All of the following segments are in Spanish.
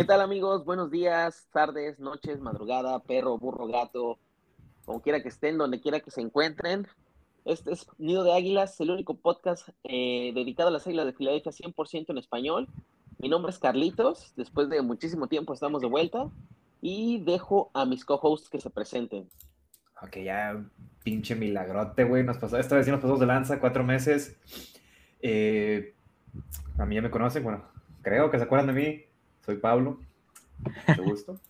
¿Qué tal amigos? Buenos días, tardes, noches, madrugada, perro, burro, gato, como quiera que estén, donde quiera que se encuentren. Este es Nido de Águilas, el único podcast eh, dedicado a las Águilas de Filadelfia 100% en español. Mi nombre es Carlitos, después de muchísimo tiempo estamos de vuelta y dejo a mis co-hosts que se presenten. Ok, ya pinche milagrote, güey. Nos pasó, esta vez sí nos pasamos de lanza, cuatro meses. Eh, a mí ya me conocen, bueno, creo que se acuerdan de mí. Soy Pablo. Mucho gusto.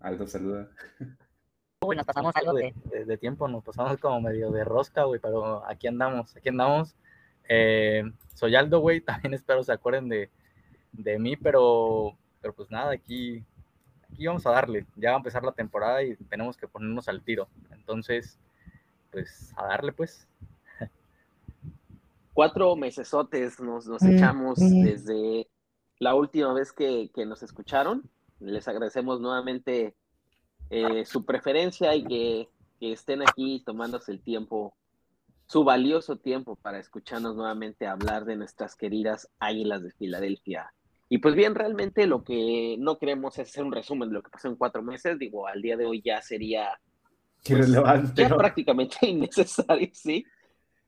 Aldo, saluda. Uy, nos pasamos algo de, tiempo, nos pasamos como medio de rosca, güey, pero aquí andamos, aquí andamos. Eh, soy Aldo, güey, también espero se acuerden de, de mí, pero, pero pues nada, aquí aquí vamos a darle. Ya va a empezar la temporada y tenemos que ponernos al tiro. Entonces, pues a darle, pues. Cuatro mesesotes nos, nos echamos desde la última vez que, nos escucharon. Les agradecemos nuevamente eh, su preferencia y que, que estén aquí tomándose el tiempo, su valioso tiempo para escucharnos nuevamente hablar de nuestras queridas Águilas de Filadelfia. Y pues bien, realmente lo que no queremos es hacer un resumen de lo que pasó en cuatro meses. Digo, al día de hoy ya sería pues, ya prácticamente innecesario, sí.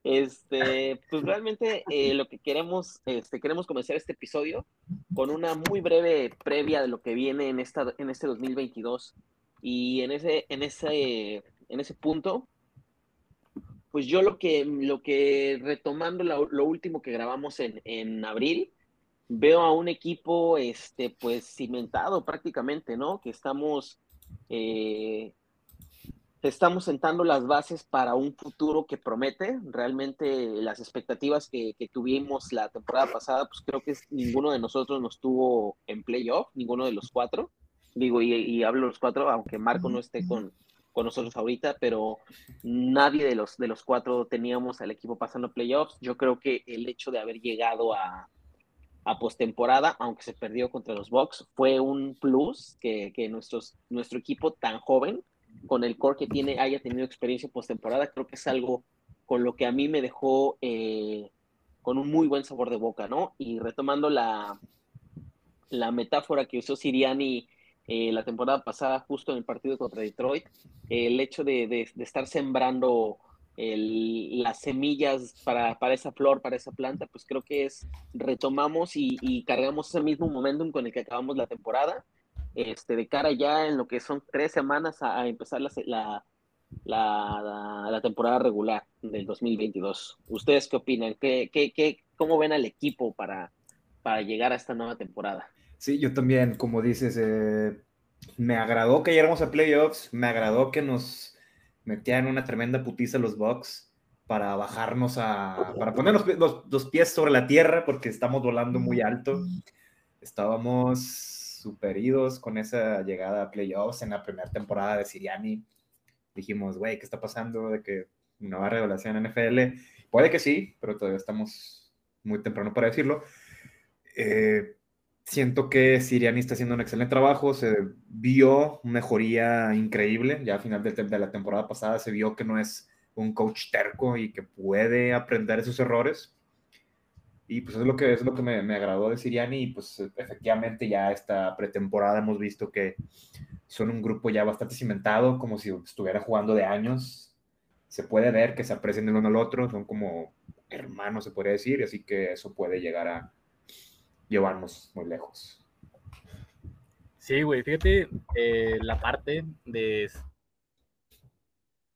Este, pues realmente eh, lo que queremos, este, queremos comenzar este episodio con una muy breve previa de lo que viene en esta, en este 2022 y en ese, en ese, en ese punto, pues yo lo que, lo que retomando lo, último que grabamos en, en abril, veo a un equipo, este, pues cimentado prácticamente, ¿no? Que estamos, eh, estamos sentando las bases para un futuro que promete. Realmente las expectativas que, tuvimos la temporada pasada, pues creo que ninguno de nosotros nos tuvo en playoff, ninguno de los cuatro. Digo, y, hablo de los cuatro, aunque Marco no esté con, con nosotros ahorita, pero nadie de los, de los cuatro teníamos al equipo pasando playoffs. Yo creo que el hecho de haber llegado a, a postemporada, aunque se perdió contra los Bucks, fue un plus que, que nuestros, nuestro equipo tan joven, con el core que tiene, haya tenido experiencia postemporada, creo que es algo con lo que a mí me dejó eh, con un muy buen sabor de boca, ¿no? Y retomando la, la metáfora que usó Siriani eh, la temporada pasada, justo en el partido contra Detroit, el hecho de, de estar sembrando las semillas para, para, esa flor, para esa planta, pues creo que es, retomamos y, cargamos ese mismo momentum con el que acabamos la temporada, este, de cara ya en lo que son tres semanas a, empezar la, la, la, temporada regular del 2022. ¿Ustedes qué opinan? ¿Qué, qué, cómo ven al equipo para, para llegar a esta nueva temporada? Sí, yo también, como dices, eh, me agradó que llegáramos a playoffs, me agradó que nos metían una tremenda putiza los Bucks para bajarnos a, para poner los, pies sobre la tierra porque estamos volando muy alto. Estábamos superidos con esa llegada a playoffs en la primera temporada de Siriani. Dijimos, güey, ¿qué está pasando? De que nueva revelación en NFL. Puede que sí, pero todavía estamos muy temprano para decirlo. Eh, Siento que Siriani está haciendo un excelente trabajo, se vio mejoría increíble, ya a final de, la temporada pasada se vio que no es un coach terco y que puede aprender esos errores. Y pues es lo que, es lo que me, me agradó de Siriani y pues efectivamente ya esta pretemporada hemos visto que son un grupo ya bastante cimentado, como si estuviera jugando de años. Se puede ver que se aprecian el uno al otro, son como hermanos, se podría decir, así que eso puede llegar a, llevarnos muy lejos. Sí, güey, fíjate, eh, la parte de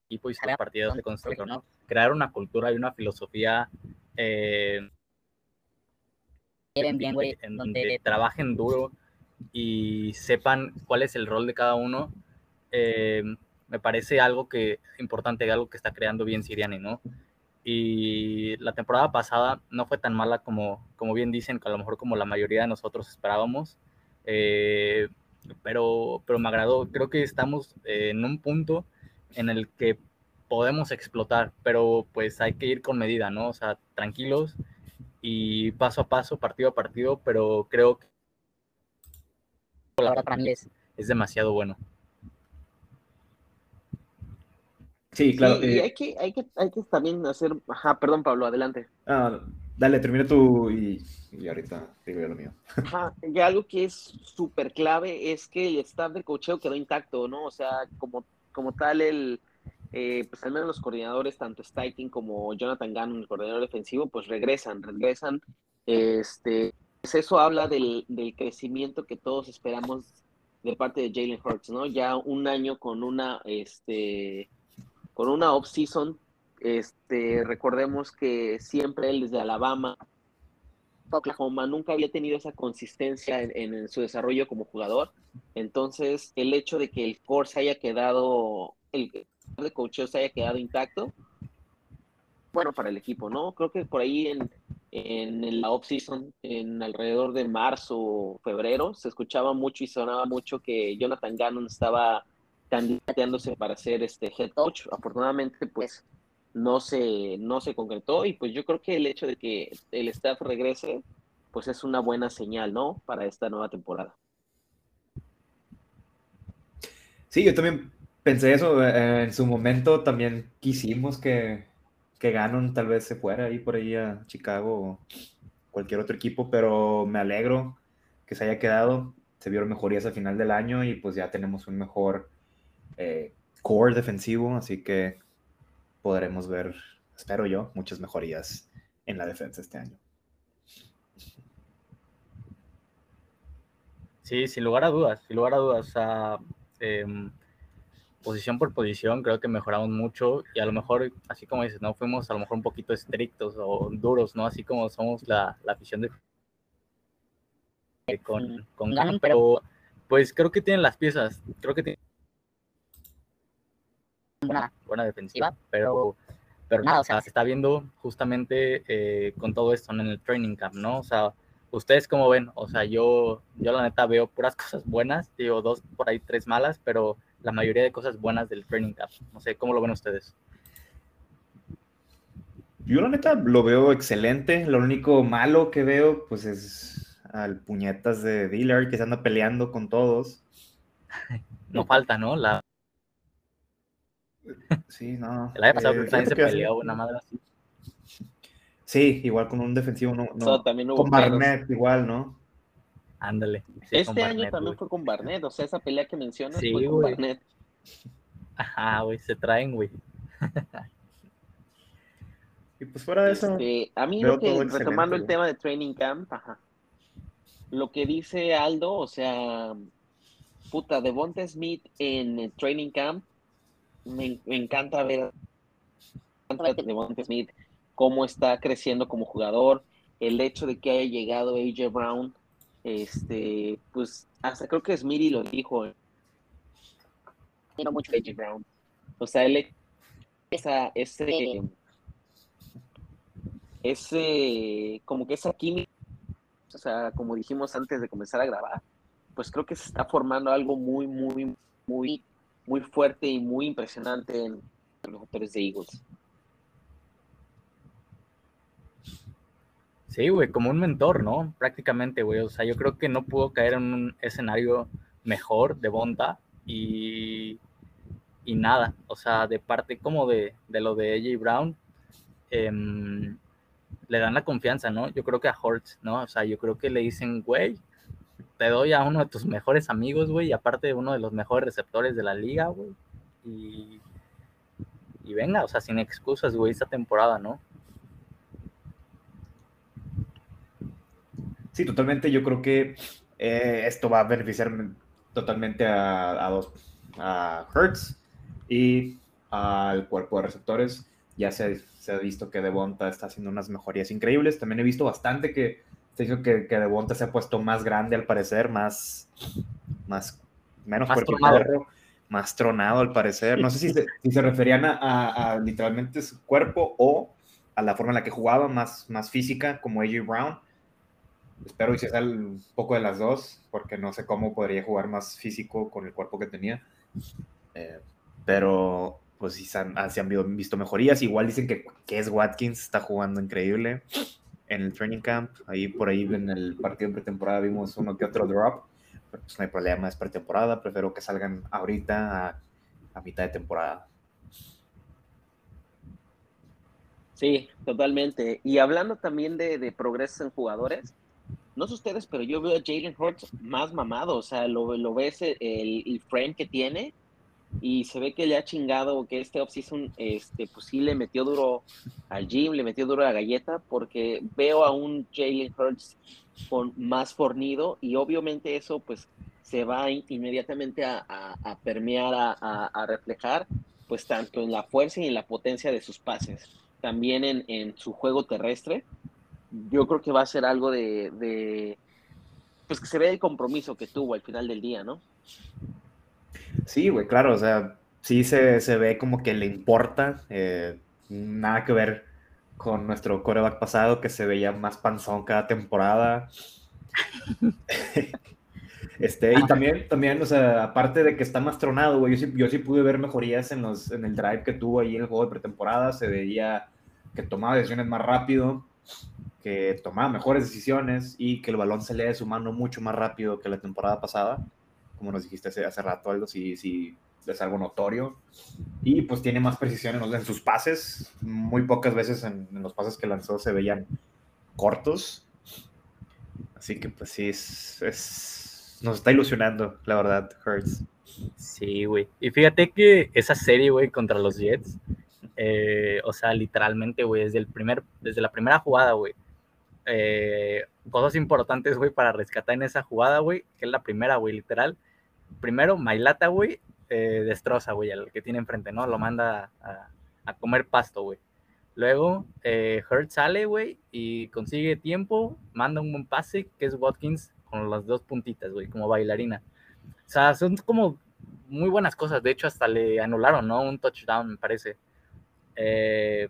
equipo y partidos de construcción, ¿no? Crear una cultura y una filosofía eh, bien, güey, en donde trabajen duro y sepan cuál es el rol de cada uno. Eh, me parece algo que importante, algo que está creando bien Siriani, ¿no? y la temporada pasada no fue tan mala como, como bien dicen, que a lo mejor como la mayoría de nosotros esperábamos, eh, pero, pero me agradó, creo que estamos en un punto en el que podemos explotar, pero pues hay que ir con medida, ¿no? O sea, tranquilos y paso a paso, partido a partido, pero creo que la verdad para mí es, es demasiado bueno. Sí, claro. y eh, hay que, hay, que, hay que también hacer. Ajá, perdón, Pablo, adelante. Ah, Dale, termina tú y, y ahorita digo yo lo mío. Ajá, y algo que es súper clave es que el staff de cocheo quedó intacto, ¿no? O sea, como, como tal, el, eh, pues al menos los coordinadores, tanto Steichen como Jonathan Gannon, el coordinador defensivo, pues regresan, regresan. Este, pues eso habla del, del crecimiento que todos esperamos de parte de Jalen Hurts, ¿no? Ya un año con una, este, con una off-season, este, recordemos que siempre él desde Alabama, Oklahoma, nunca había tenido esa consistencia en, en, su desarrollo como jugador. Entonces, el hecho de que el core se haya quedado, el, de cocheo se haya quedado intacto, bueno para el equipo, ¿no? Creo que por ahí en, en la off-season, en alrededor de marzo o febrero, se escuchaba mucho y sonaba mucho que Jonathan Gannon estaba candidateándose para ser este head coach. Afortunadamente, pues no se, no se concretó y pues yo creo que el hecho de que el staff regrese, pues es una buena señal, ¿no? Para esta nueva temporada. Sí, yo también pensé eso, eh, en su momento también quisimos que, que tal vez se fuera ahí por ahí a Chicago o cualquier otro equipo, pero me alegro que se haya quedado, se vieron mejorías al final del año y pues ya tenemos un mejor eh, core defensivo, así que podremos ver, espero yo, muchas mejorías en la defensa este año. Sí, sin lugar a dudas, sin lugar a dudas. Eh, posición por posición creo que mejoramos mucho y a lo mejor, así como dices, no fuimos a lo mejor un poquito estrictos o duros, ¿no? Así como somos la, la afición de con, con Gannon, pero pues creo que tienen las piezas, creo que tienen una buena defensiva, pero, pero nada, o sea, se está viendo justamente eh, con todo esto en el training camp, ¿no? O sea, ustedes cómo ven, o sea, yo, yo la neta veo puras cosas buenas, digo, dos por ahí, tres malas, pero la mayoría de cosas buenas del training camp. No sé, ¿cómo lo ven ustedes? Yo la neta lo veo excelente. Lo único malo que veo, pues es al puñetas de Dillard que se anda peleando con todos. no falta, ¿no? La... Sí, no. El año pasado eh, también se peleó una madre así. Sí, igual con un defensivo, no, no. también con Barnett igual, ¿no? Ándale. este año también fue con Barnett, o sea, esa pelea que mencionas fue con Barnett. Ajá, güey, se traen, güey. y pues fuera de eso. Este, a mí lo que, retomando el tema de Training Camp, ajá. Lo que dice Aldo, o sea, puta, Devonta Smith en el Training Camp, me, me encanta ver de Devonta Smith, cómo está creciendo como jugador, el hecho de que haya llegado AJ Brown este, pues hasta creo que Smitty lo dijo. Quiero mucho AJ Brown. O sea, él esa, ese, ese, como que esa química, o sea, como dijimos antes de comenzar a grabar, pues creo que se está formando algo muy, muy, muy, muy fuerte y muy impresionante en los jugadores de Eagles. Sí, güey, como un mentor, ¿no? Prácticamente, güey. O sea, yo creo que no pudo caer en un escenario mejor de Bonta y, y nada. O sea, de parte como de, de lo de AJ Brown, em, le dan la confianza, ¿no? Yo creo que a Hortz, ¿no? O sea, yo creo que le dicen, güey, te doy a uno de tus mejores amigos, güey, y aparte uno de los mejores receptores de la liga, güey. Y, y venga, o sea, sin excusas, güey, esta temporada, ¿no? Sí, totalmente. Yo creo que eh, esto va a beneficiar totalmente a, a, dos, a Hertz y al cuerpo de receptores. Ya se, se, ha visto que Devonta está haciendo unas mejorías increíbles. También he visto bastante que se dicho que, que Devonta se ha puesto más grande al parecer, más, más menos más tronado. más tronado al parecer. No sé si se, si se referían a, a, a, literalmente su cuerpo o a la forma en la que jugaba, más, más física, como AJ Brown Espero y se sale un poco de las dos, porque no sé cómo podría jugar más físico con el cuerpo que tenía. Eh, pero pues sí han, ah, se han, visto mejorías. Igual dicen que, que es Watkins, está jugando increíble en el training camp. Ahí por ahí en el partido de pretemporada vimos uno que otro drop. Pero pues no hay problema, es pretemporada. Prefiero que salgan ahorita a, a mitad de temporada. Sí, totalmente. Y hablando también de, de progreso en jugadores, no sé ustedes, pero yo veo a Jalen Hurts más mamado, o sea, lo, lo ves el, el frame que tiene y se ve que le ha chingado, que este offseason, este, pues sí le metió duro al gym, le metió duro a la galleta, porque veo a un Jalen Hurts con más fornido y obviamente eso pues se va inmediatamente a, a, permear, a, a, reflejar, pues tanto en la fuerza y en la potencia de sus pases, también en, en su juego terrestre. Yo creo que va a ser algo de, de, pues que se ve el compromiso que tuvo al final del día, ¿no? Sí, güey, claro, o sea, sí se, se ve como que le importa, eh, nada que ver con nuestro coreback pasado que se veía más panzón cada temporada. este, y también, también, o sea, aparte de que está más tronado, güey, yo sí, yo sí pude ver mejorías en, los, en el drive que tuvo ahí en el juego de pretemporada, se veía que tomaba decisiones más rápido, que tomaba mejores decisiones y que el balón se lee de su mano mucho más rápido que la temporada pasada como nos dijiste hace, hace rato, algo si, si es algo notorio. Y pues tiene más precisión en, sus pases. Muy pocas veces en, los pases que lanzó se veían cortos. Así que pues sí, es, nos está ilusionando, la verdad, Hurts. Sí, güey. Y fíjate que esa serie, güey, contra los Jets, eh, o sea, literalmente, güey, desde, el primer, desde la primera jugada, güey, eh, cosas importantes, güey, para rescatar en esa jugada, güey, que es la primera, güey, literal, primero, Mailata, güey, eh, destroza, güey, al que tiene enfrente, ¿no? Lo manda a, comer pasto, güey. Luego, eh, Hurt sale, güey, y consigue tiempo, manda un buen pase, que es Watkins con las dos puntitas, güey, como bailarina. O sea, son como muy buenas cosas. De hecho, hasta le anularon, ¿no? Un touchdown, me parece. Eh,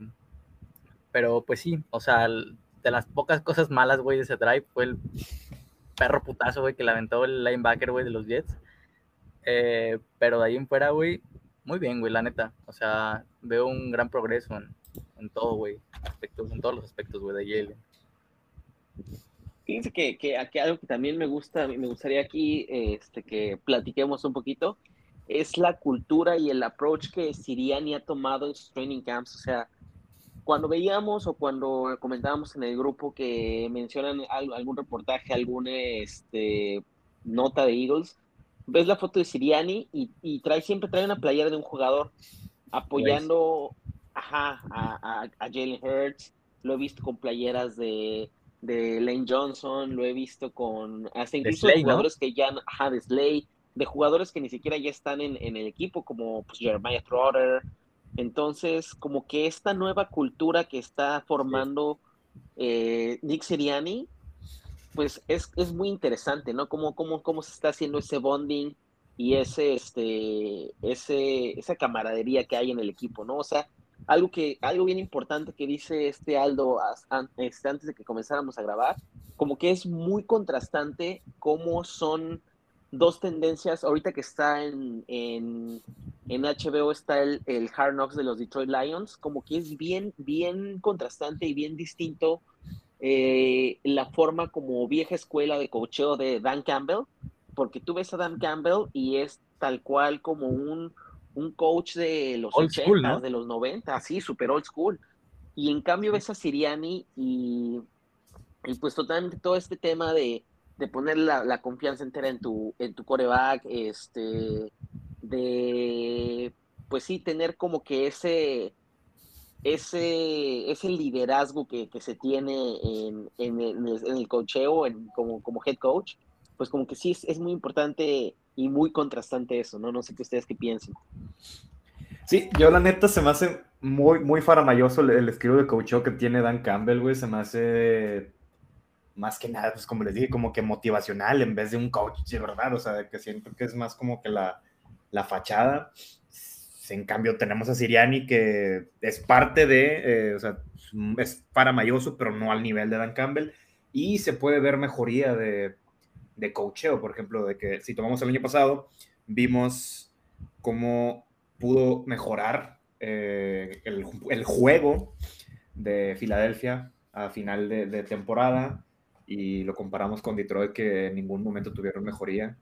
pero pues sí, o sea, de las pocas cosas malas, güey, de ese drive fue el perro putazo, güey, que le aventó el linebacker, güey, de los Jets. Eh, pero de ahí en fuera, güey, muy bien, güey, la neta. O sea, veo un gran progreso en, en todo, güey. En todos los aspectos, güey, de Yale. Fíjense que, que, que, algo que también me gusta, me gustaría aquí este, que platiquemos un poquito, es la cultura y el approach que Siriani ha tomado en sus training camps. O sea, cuando veíamos o cuando comentábamos en el grupo que mencionan algún reportaje, alguna este, nota de Eagles, ves la foto de Siriani y, trae, siempre trae una playera de un jugador apoyando ajá, a, a, Jalen Hurts. Lo he visto con playeras de, de Lane Johnson, lo he visto con hasta incluso jugadores que ya, ajá, de Slay, de jugadores que ni siquiera ya están en, en el equipo, como pues, Jeremiah Trotter. Entonces, como que esta nueva cultura que está formando eh, Nick Siriani, pues es, es muy interesante, ¿no? Cómo, cómo, cómo se está haciendo ese bonding y ese, este, ese, esa camaradería que hay en el equipo, ¿no? O sea, algo, que, algo bien importante que dice este Aldo este, antes de que comenzáramos a grabar, como que es muy contrastante cómo son dos tendencias, ahorita que está en, en, en HBO está el, el, Hard Knocks de los Detroit Lions, como que es bien, bien contrastante y bien distinto eh, la forma como vieja escuela de cocheo de Dan Campbell, porque tú ves a Dan Campbell y es tal cual como un, un coach de los 80, de los 90, así, super old school. Y en cambio ves a Siriani y, y pues totalmente todo este tema de, de poner la, la, confianza entera en tu, en tu coreback, este, de, pues sí, tener como que ese, ese, ese liderazgo que, que se tiene en, en, el, en el cocheo, en, como, como head coach, pues como que sí es, muy importante y muy contrastante eso, ¿no? No sé qué ustedes qué piensan. Sí, yo la neta se me hace muy, muy faramayoso el, el estilo de coacheo que tiene Dan Campbell, güey, se me hace más que nada, pues como les dije, como que motivacional en vez de un coach, de verdad, o sea, que siento que es más como que la, la fachada. En cambio, tenemos a Siriani que es parte de, eh, o sea, es paramayoso, pero no al nivel de Dan Campbell. Y se puede ver mejoría de, de coacheo, por ejemplo, de que si tomamos el año pasado, vimos cómo pudo mejorar eh, el, el, juego de Filadelfia a final de, de, temporada y lo comparamos con Detroit que en ningún momento tuvieron mejoría.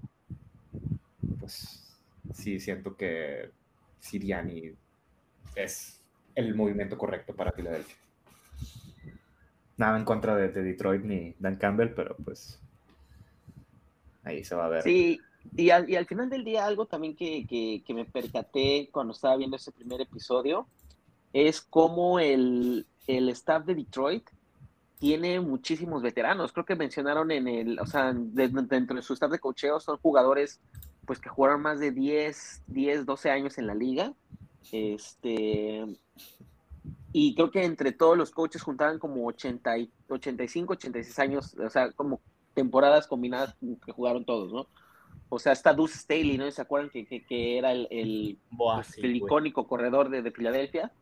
Pues sí, siento que Siriani es el movimiento correcto para Filadelfia. nada en contra de, de Detroit ni Dan Campbell, pero pues ahí se va a ver. Sí, y al, y al final del día algo también que, que, que me percaté cuando estaba viendo ese primer episodio es cómo el, el staff de Detroit tiene muchísimos veteranos. Creo que mencionaron en el, o sea, de- dentro de su staff de cocheo son jugadores pues que jugaron más de 10, 10, 12 años en la liga. Este, y creo que entre todos los coaches juntaban como 80 y, 85, 86 años, o sea, como temporadas combinadas que jugaron todos, ¿no? O sea, está Deuce Staley, ¿no? ¿Se acuerdan que, que, que era el, el, pues, sí, el icónico corredor de, de Filadelfia?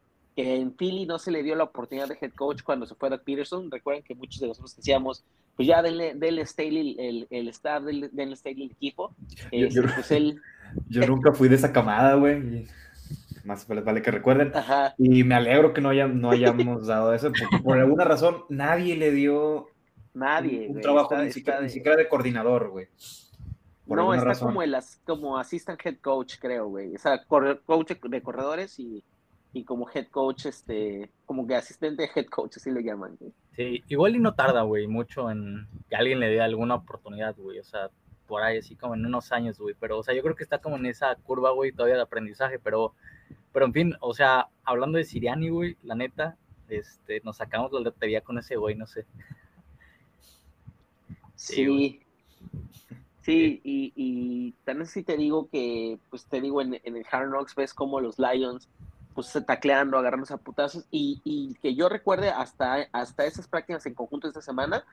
Que en Philly no se le dio la oportunidad de head coach cuando se fue Doug Peterson. Recuerden que muchos de nosotros decíamos, pues ya denle, denle Staley el, el staff, denle, denle Staley el equipo. Yo- Este, yo- pues él, Yo nunca fui de esa camada, güey. Más vale, vale que recuerden. ajá, Y me alegro que no, haya- no hayamos dado eso, porque por alguna razón nadie le dio nadie. un trabajo está- ni, siquiera, está ni de- siquiera de coordinador, güey. No, está razón. como el como assistant head coach, creo, güey. O sea, coach de corredores y, y como head coach, este, como que asistente head coach, así le llaman. güey. Sí, igual y no tarda, güey, mucho en que alguien le dé alguna oportunidad, güey. O sea, por ahí así como en unos años, güey. Pero, o sea, yo creo que está como en esa curva, güey, todavía de aprendizaje. Pero, pero en fin, o sea, hablando de Siriani, güey, la neta, este, nos sacamos la lotería con ese güey, no sé. Sí, Sí. güey. Sí, y, y también sí te digo que, pues te digo, en, en el Hard Knocks ves como los Lions, pues tacleando, agarrándose a putazos, y, y que yo recuerde hasta, hasta esas prácticas en conjunto esta semana,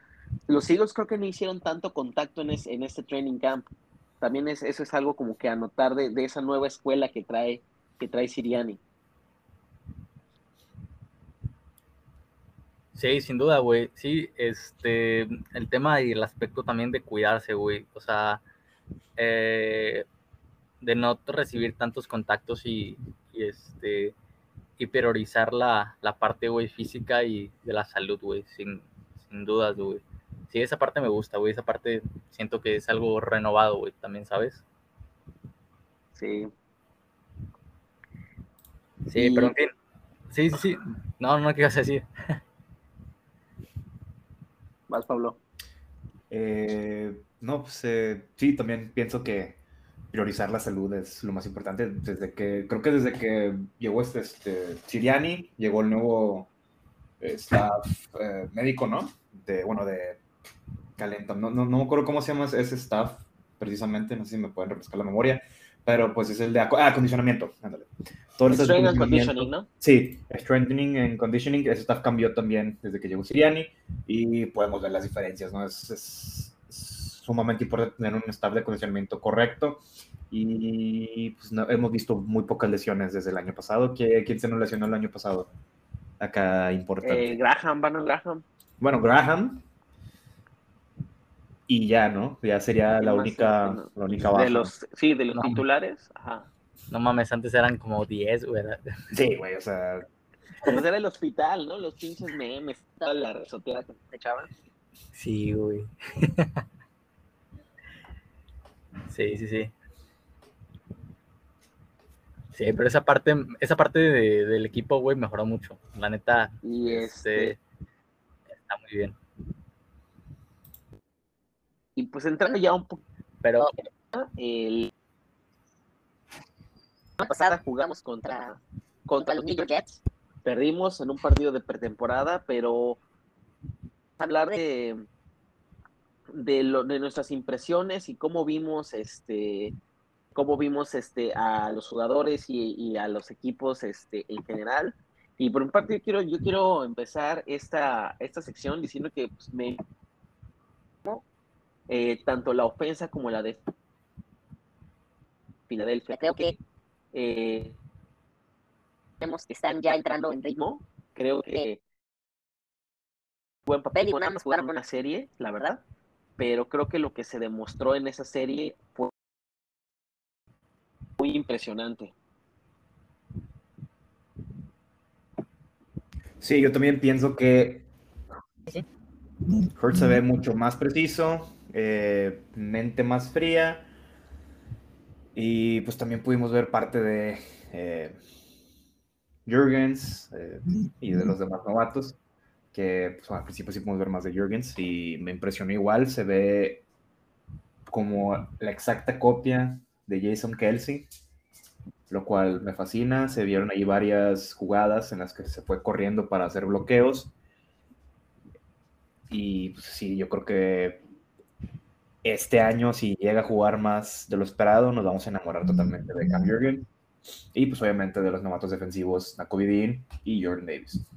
los Eagles creo que no hicieron tanto contacto en, es- en este training camp. También es, eso es algo como que anotar de, de esa nueva escuela que trae, que trae Siriani. Sí, sin duda, güey. Sí, este, el tema y el aspecto también de cuidarse, güey. O sea, eh, de no recibir tantos contactos y, y, este, y priorizar la, la parte, güey, física y de la salud, güey, sin, sin dudas, güey. Sí, esa parte me gusta, güey. Esa parte siento que es algo renovado, güey, también, ¿sabes? Sí. Sí, Y- pero en fin. Sí, sí, sí. No, no, ¿qué ibas a decir? Vas, Pablo. Eh, no, pues eh, sí, también pienso que priorizar la salud es lo más importante. Desde que, creo que desde que llegó este, este Siriani, llegó el nuevo eh, staff eh, médico, ¿no? De, bueno, de Calenta. No, no, no me acuerdo cómo se llama ese staff precisamente, no sé si me pueden refrescar la memoria, pero pues es el de aco- ah, acondicionamiento, ándale. Todo ese Strength and conditioning, ¿no? Sí, strengthening and conditioning, ese staff cambió también desde que llegó Siriani y podemos ver las diferencias, ¿no? Es- es sumamente importante tener un staff de condicionamiento correcto y pues, no- hemos visto muy pocas lesiones desde el año pasado. ¿Qui- ¿Quién se nos lesionó el año pasado? Acá importante. Eh, Graham, Bannon Graham. Bueno, Graham y ya, ¿no? Ya sería la única, No. la única baja. De los, sí, de los No. titulares. Ajá. No mames, antes eran como 10, güey. ¿verdad? Sí, güey, o sea, Pues era el hospital, ¿no? Los pinches memes, toda la resoteada que echaban. Sí, güey. sí, sí, sí. Sí, pero esa parte, esa parte de- del equipo, güey, mejoró mucho. La neta, Y este, este, está muy bien. y pues entrando ya un poco Pero, el la pasada jugamos contra contra los New York Jets. Perdimos en un partido de pretemporada, pero hablar de de, lo, de nuestras impresiones y cómo vimos este cómo vimos este a los jugadores y, y a los equipos este en general. Y por un parte yo quiero yo quiero empezar esta esta sección diciendo que pues, me eh, tanto la ofensa como la de Filadelfia creo que eh, vemos que están ya entrando en ritmo. Creo que buen papel y más jugaron una serie la verdad pero creo que lo que se demostró en esa serie fue muy impresionante. Sí, yo también pienso que. Hurts se ve mucho más preciso, eh, mente más fría, y pues también pudimos ver parte de eh, Jürgens eh, y de los demás novatos. Que pues, al principio sí podemos ver más de Jürgens y me impresionó igual, se ve como la exacta copia de Jason Kelsey, lo cual me fascina. Se vieron ahí varias jugadas en las que se fue corriendo para hacer bloqueos. Y pues, sí, yo creo que este año, si llega a jugar más de lo esperado, nos vamos a enamorar totalmente de Cam Jürgen. Y pues obviamente de los novatos defensivos, Nakobe Dean y Jordan Davis.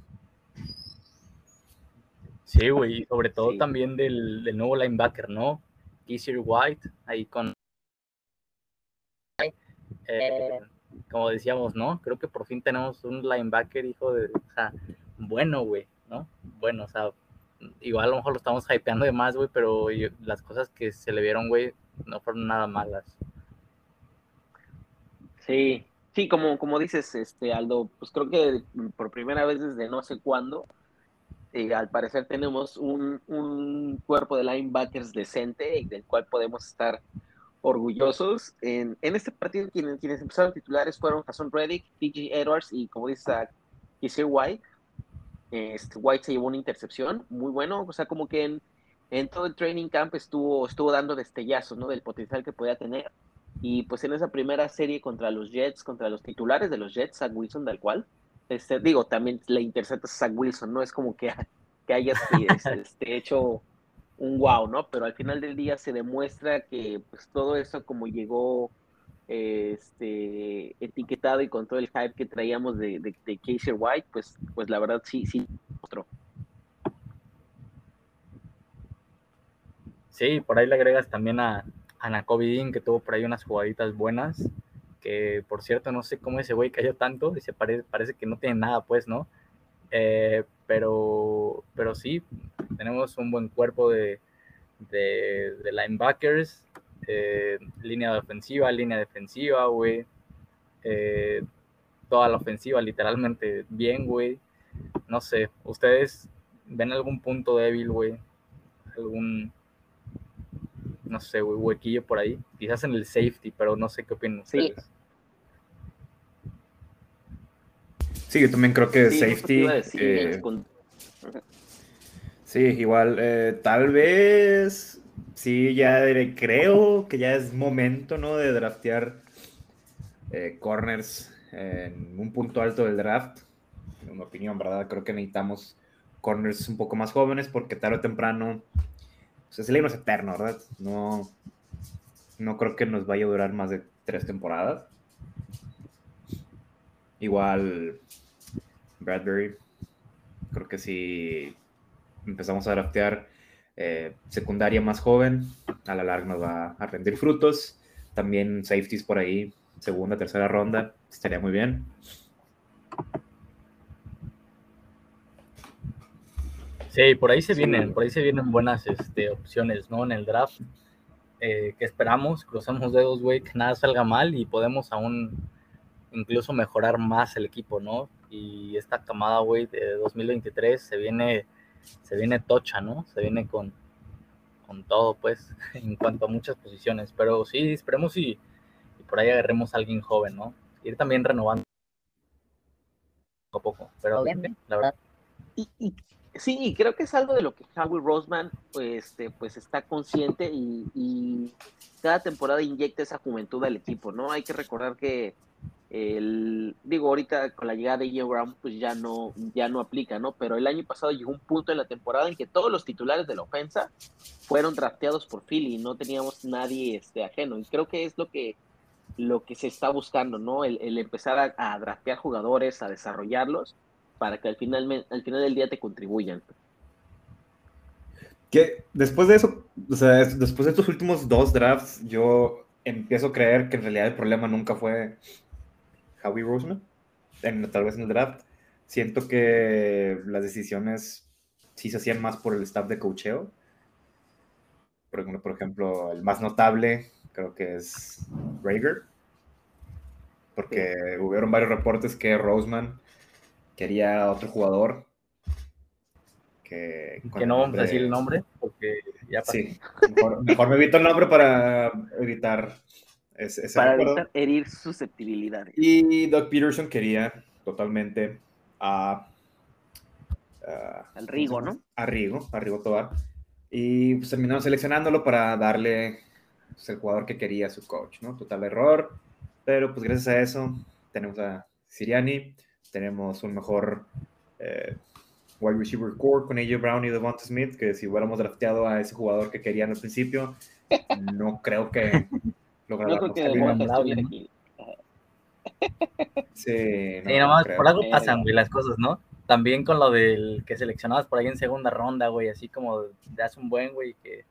Sí, güey, sobre todo también del, del, nuevo linebacker, ¿no? Easier White, ahí con... Eh, como decíamos, ¿no? Creo que por fin tenemos un linebacker, hijo de... O sea, bueno, güey, ¿no? Bueno, o sea, igual a lo mejor lo estamos hypeando de más, güey, pero las cosas que se le vieron, güey, no fueron nada malas. Sí, sí, como, como dices, este Aldo, pues creo que por primera vez desde no sé cuándo, al parecer tenemos un, un, cuerpo de linebackers decente del cual podemos estar orgullosos. En, en este partido quienes, quienes empezaron titulares fueron Jason Reddick, TJ Edwards y como dice Kisir White. Este, White se llevó una intercepción, muy bueno, o sea, como que en, en todo el training camp estuvo, estuvo dando destellazos, ¿no? Del potencial que podía tener. Y pues en esa primera serie contra los Jets, contra los titulares de los Jets, Zach Wilson, tal cual, este, digo, también le intercepta a Zach Wilson, no es como que, que hayas este, hecho un wow, ¿no? Pero al final del día se demuestra que pues todo eso como llegó este etiquetado y con todo el hype que traíamos de, de, de White, pues, pues la verdad sí, sí mostró. Sí, por ahí le agregas también a, a Nakobe que tuvo por ahí unas jugaditas buenas que por cierto no sé cómo ese güey cayó tanto, y se parece que no tiene nada, pues, ¿no? Eh, pero, pero sí, tenemos un buen cuerpo de, de, linebackers, eh, línea ofensiva, línea defensiva, güey. Eh, toda la ofensiva, literalmente bien, güey. No sé, ¿ustedes ven algún punto débil, güey? ¿Algún, no sé, güey, huequillo por ahí. Quizás en el safety, pero no sé qué opinan ustedes. Sí, yo también creo que safety. Eh, sí, igual, eh, tal vez. Sí, ya creo que ya es momento, ¿no? De draftear eh, corners en un punto alto del draft. En mi opinión, ¿verdad? Creo que necesitamos corners un poco más jóvenes porque tarde o temprano sea, ese libro es eterno, ¿verdad? No, no creo que nos vaya a durar más de tres temporadas. Igual Bradbury, creo que si empezamos a draftear eh, secundaria más joven, a la larga nos va a rendir frutos. También safeties por ahí, segunda, tercera ronda, estaría muy bien. Sí, por ahí se vienen, por ahí se vienen buenas este, opciones, ¿no? En el draft. Eh, que esperamos, cruzamos dedos, güey, que nada salga mal y podemos aún incluso mejorar más el equipo, ¿no? Y esta camada, güey, de 2023 se viene, se viene tocha, ¿no? Se viene con, con todo, pues, en cuanto a muchas posiciones. Pero sí, esperemos y, por ahí agarremos a alguien joven, ¿no? Ir también renovando poco a poco, pero la verdad. y, Sí, creo que es algo de lo que Howie Roseman este, pues está consciente y, cada temporada inyecta esa juventud al equipo, ¿no? Hay que recordar que el, digo, ahorita con la llegada de Ian Brown, pues ya no, ya no aplica, ¿no? Pero el año pasado llegó un punto en la temporada en que todos los titulares de la ofensa fueron drafteados por Philly, no teníamos nadie este, ajeno. Y creo que es lo que, lo que se está buscando, ¿no? El, empezar a, a draftear jugadores, a desarrollarlos para que al final, al final del día te contribuyan. Que después de eso, o sea, después de estos últimos dos drafts, yo empiezo a creer que en realidad el problema nunca fue Howie Roseman, en, tal vez en el draft. Siento que las decisiones sí se hacían más por el staff de cocheo. Por ejemplo, por ejemplo el más notable creo que es Rager, porque hubieron varios reportes que Roseman quería otro jugador. Que, que no vamos a decir el nombre, porque ya Sí, mejor, me evito el nombre para evitar ese, Para evitar herir susceptibilidades. Y Doug Peterson quería totalmente a Al Rigo, ¿cómo se ¿no? A Rigo, a Rigo Tobar. Y pues terminaron seleccionándolo para darle pues, el jugador que quería su coach, ¿no? Total error, pero pues gracias a eso tenemos a Siriani, tenemos un mejor eh, wide receiver core con AJ Brown y Devonta Smith, que si hubiéramos drafteado a ese jugador que querían al principio, no creo que lográramos ¿no? Sí, no, Sí, no por algo pasan, güey, las cosas, ¿no? También con lo del que seleccionabas por ahí en segunda ronda, güey, así como te das un buen, güey, que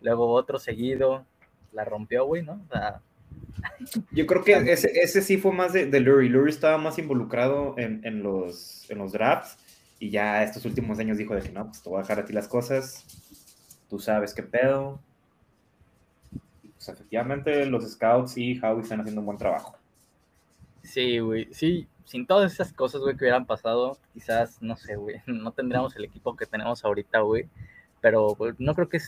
luego otro seguido la rompió, güey, ¿no? O sea, Yo creo que ese, ese sí fue más de, de Lurie. Lurie estaba más involucrado en, en los, en los drafts y ya estos últimos años dijo de que no, pues te voy a dejar a ti las cosas. Tú sabes qué pedo. Pues efectivamente los scouts y Howie están haciendo un buen trabajo. sí, güey, sí, sin todas esas cosas, güey, que hubieran pasado, quizás, no sé, güey, no tendríamos el equipo que tenemos ahorita, güey, pero pues, no creo que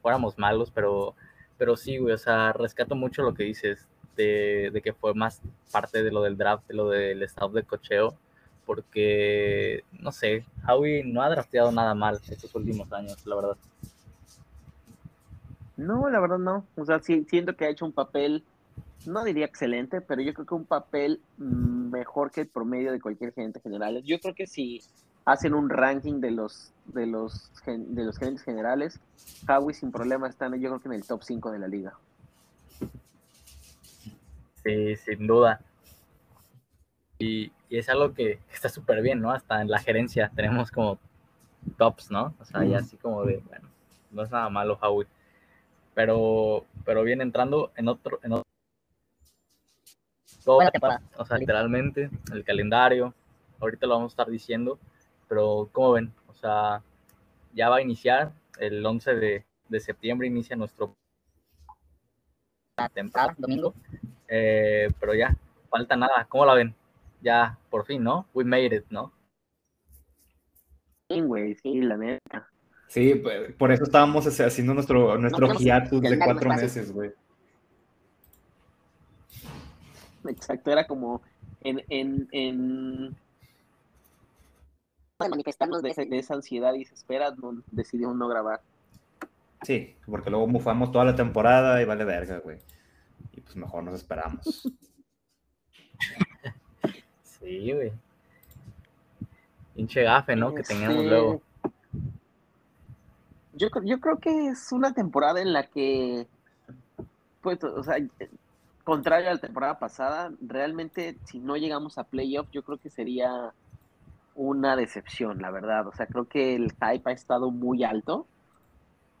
fuéramos malos, pero, pero sí, güey, o sea, rescato mucho lo que dices de, de que fue más parte de lo del draft, de lo del staff de cocheo, porque, no sé, Howie no ha drafteado nada mal estos últimos años, la verdad. No, la verdad no. O sea, sí, siento que ha hecho un papel, no diría excelente, pero yo creo que un papel mm, mejor que el promedio de cualquier gerente general. Yo creo que si hacen un ranking de los de los de los gerentes generales, Howie sin problema está en- yo creo que en el top 5 de la liga. Sí, sin duda. Y, y es algo que está súper bien, ¿no? Hasta en la gerencia tenemos como tops, ¿no? O sea, ya así como de, bueno, no es nada malo Howie. Pero, pero viene entrando en otro, en otro todo, o sea, literalmente, el calendario, ahorita lo vamos a estar diciendo, pero ¿cómo ven? O sea, ya va a iniciar, el 11 de, de septiembre inicia nuestro temporada, domingo. eh, pero ya, falta nada, ¿cómo la ven? Ya, por fin, ¿no? We made it, ¿no? Sí, güey, sí, la neta. Sí, pues, por eso estábamos haciendo nuestro, nuestro hiatus de cuatro meses, güey. Exacto, era como en, en, en De manifestarnos de, de ese- de esa ansiedad y desespera, no, decidimos no grabar. Sí, porque luego mufamos toda la temporada y vale verga, güey. Y pues mejor nos esperamos. Sí, güey. Pinche gafe, ¿no? Que teníamos Este, luego. Yo, yo creo que es una temporada en la que, pues, o sea, contrario a la temporada pasada, realmente si no llegamos a playoff, yo creo que sería una decepción, la verdad. O sea, creo que el hype ha estado muy alto.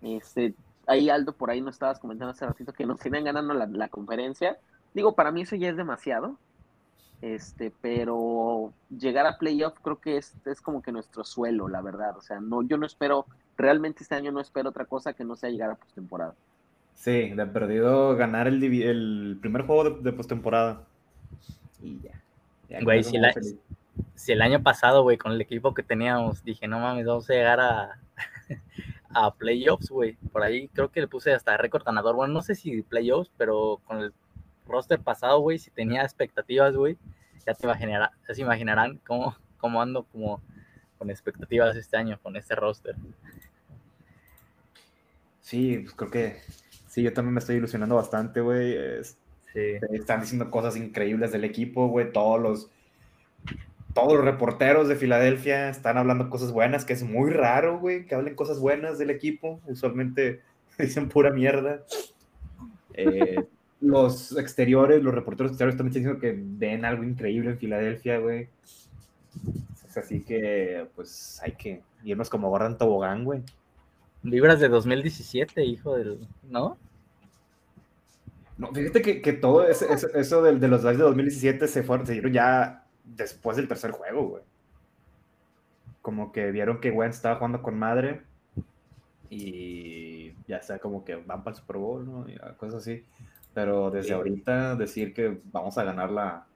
Este, ahí Aldo, por ahí nos estabas comentando hace ratito que nos tenían ganando la, la conferencia. Digo, para mí eso ya es demasiado. Este, pero llegar a playoff creo que es, es como que nuestro suelo, la verdad. O sea, no, yo no espero, realmente este año no espero otra cosa que no sea llegar a postemporada. Sí, de perdido ganar el, el primer juego de, de postemporada. Y ya. Ya Güey, si la- feliz. Si el año pasado, güey, con el equipo que teníamos, dije, no mames, vamos a llegar a, a playoffs, güey. Por ahí creo que le puse hasta récord ganador. Bueno, no sé si playoffs, pero con el roster pasado, güey, si tenía expectativas, güey, ya te imaginará, ya se imaginarán cómo, cómo ando como con expectativas este año, con este roster. Sí, pues creo que sí, yo también me estoy ilusionando bastante, güey. Es- Sí. Están diciendo cosas increíbles del equipo, güey. Todos los, todos los reporteros de Filadelfia están hablando cosas buenas, que es muy raro, güey, que hablen cosas buenas del equipo. Usualmente dicen pura mierda. Eh, los exteriores, los reporteros exteriores también están diciendo que ven algo increíble en Filadelfia, güey. Es así que, pues, hay que irnos como Gordon Tobogán, güey. Vibras de 2017, hijo del. ¿No? No, fíjate que, que todo ese- eso, eso del- de, los lives de 2017 se fueron, se dieron ya después del tercer juego, güey. Como que vieron que Wentz estaba jugando con madre y ya sea como que van para el Super Bowl, ¿no? Y cosas así. Pero desde Sí. ahorita decir que vamos a ganar la,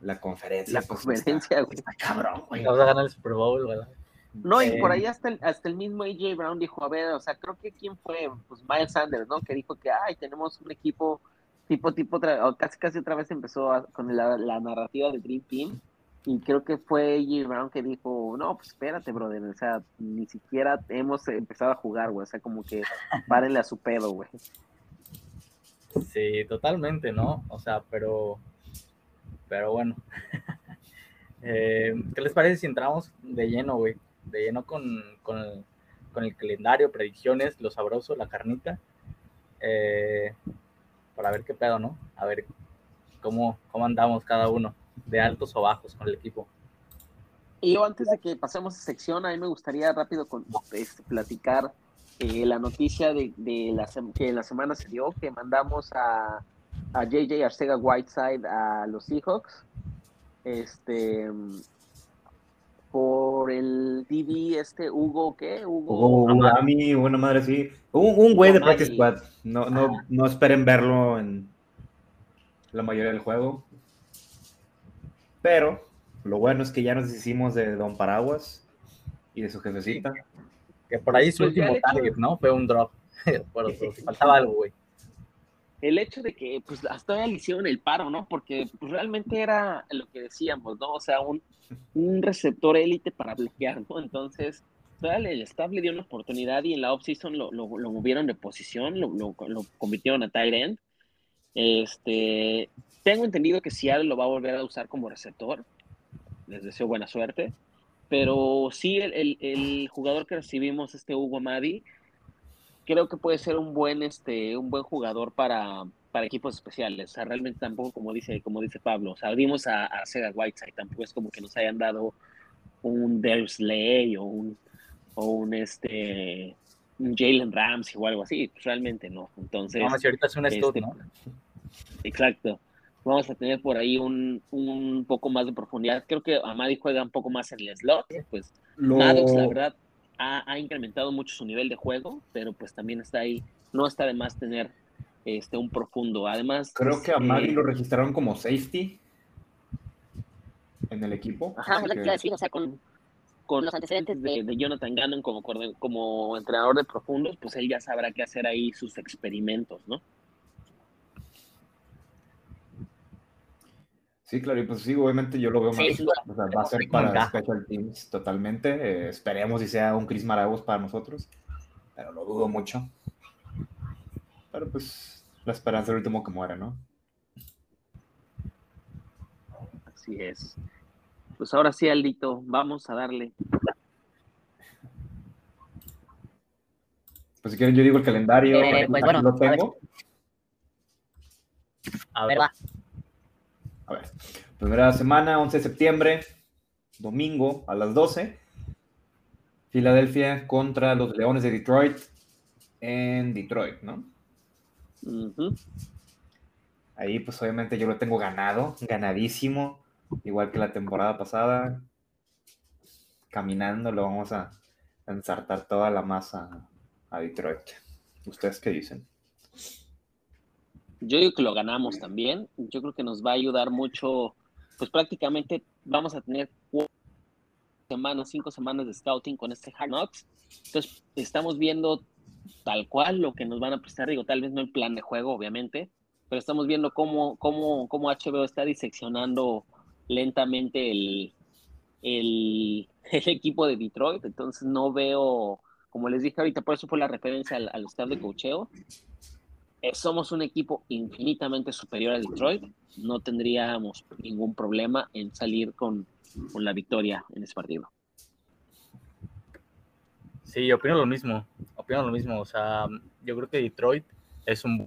la conferencia. La pues, conferencia, está, güey. está cabrón, güey. Vamos a ganar el Super Bowl, ¿verdad? No, y Eh, por ahí hasta el, hasta el mismo AJ Brown dijo, a ver, o sea, creo que quién fue, pues Miles Sanders, ¿no? Que dijo que, ay, tenemos un equipo tipo, tipo, casi, casi otra vez empezó con la, narrativa de Dream Team. Y creo que fue AJ Brown que dijo, no, pues espérate, brother, o sea, ni siquiera hemos empezado a jugar, güey, o sea, como que párenle a su pedo, güey. Sí, totalmente, ¿no? O sea, pero, pero bueno. Eh, ¿Qué les parece si entramos de lleno, güey? De lleno con, con, con el calendario, predicciones, lo sabroso, la carnita. Eh, para ver qué pedo, ¿no? A ver cómo, cómo andamos cada uno, de altos o bajos con el equipo. Y yo antes de que pasemos a sección, a mí me gustaría rápido con, este, platicar eh, la noticia de, de la, que la semana se dio, que mandamos a JJ Arcega Whiteside a los Seahawks. Este por el TV, este Hugo, ¿qué? Hugo, Hugo Amami, buena madre, sí. Un, un güey de Practice Squad. No, no, no esperen verlo en la mayoría del juego. Pero lo bueno es que ya nos hicimos de Don Paraguas y de su jefecita. Que por ahí su pues último target, ¿no? Fue un drop. Pero, faltaba algo, güey el hecho de que pues hasta le hicieron el paro, ¿no? Porque pues, realmente era lo que decíamos, ¿no? O sea, un, un receptor élite para bloquear. Entonces, el staff le dio una oportunidad y en la offseason lo, lo, movieron de posición, lo, lo, lo convirtieron a tight end. Este, tengo entendido que Seattle lo va a volver a usar como receptor. Les deseo buena suerte. Pero sí, el, el, el jugador que recibimos, este Hugo Madi, creo que puede ser un buen, este, un buen jugador para, para equipos especiales. O sea, realmente tampoco, como dice, como dice Pablo, o sea, vimos a, a Sega Whiteside, tampoco es como que nos hayan dado un Darius Lay o un, o un este un Jalen Ramsey o algo así, pues realmente no. Entonces, no, si ahorita es un este, ¿no? Exacto. Vamos a tener por ahí un, un poco más de profundidad. Creo que Amadi juega un poco más en el slot, pues Maddox, la verdad, ha, incrementado mucho su nivel de juego, pero pues también está ahí, no está de más tener este, un profundo. Además, creo que a Mari lo registraron como safety en el equipo. Ajá, que... decir, o sea, con, con los antecedentes de, de, Jonathan Gannon como, como entrenador de profundos, pues él ya sabrá qué hacer ahí sus experimentos, ¿no? Sí, claro, y pues sí, obviamente yo lo veo más. o sea, va a ser para Special Teams totalmente. Eh, esperemos si sea un Chris Maragos para nosotros, pero lo dudo mucho. Pero pues la esperanza es el último que muere, ¿no? Así es. Pues ahora sí, Aldito, vamos a darle. Pues si quieren, yo digo el calendario. Eh, pues, bueno, lo tengo. A ver, va. A ver, primera semana, 11 de septiembre, domingo a las 12. Filadelfia contra los Leones de Detroit en Detroit, ¿no? Ahí pues obviamente yo lo tengo ganado, ganadísimo, igual que la temporada pasada. Caminando lo vamos a ensartar toda la masa a Detroit. ¿Ustedes qué dicen? Yo digo que lo ganamos también. Yo creo que nos va a ayudar mucho. Pues prácticamente vamos a tener cuatro semanas, cinco semanas de scouting con este Hard Knocks. Entonces, estamos viendo tal cual lo que nos van a prestar. Digo, tal vez no el plan de juego, obviamente, pero estamos viendo cómo, cómo, cómo HBO está diseccionando lentamente el, el, el, equipo de Detroit. Entonces, no veo, como les dije ahorita, por eso fue la referencia al, al staff de cocheo somos un equipo infinitamente superior a Detroit, no tendríamos ningún problema en salir con, con la victoria en ese partido. Sí, opino lo mismo, opino lo mismo, o sea, yo creo que Detroit es un...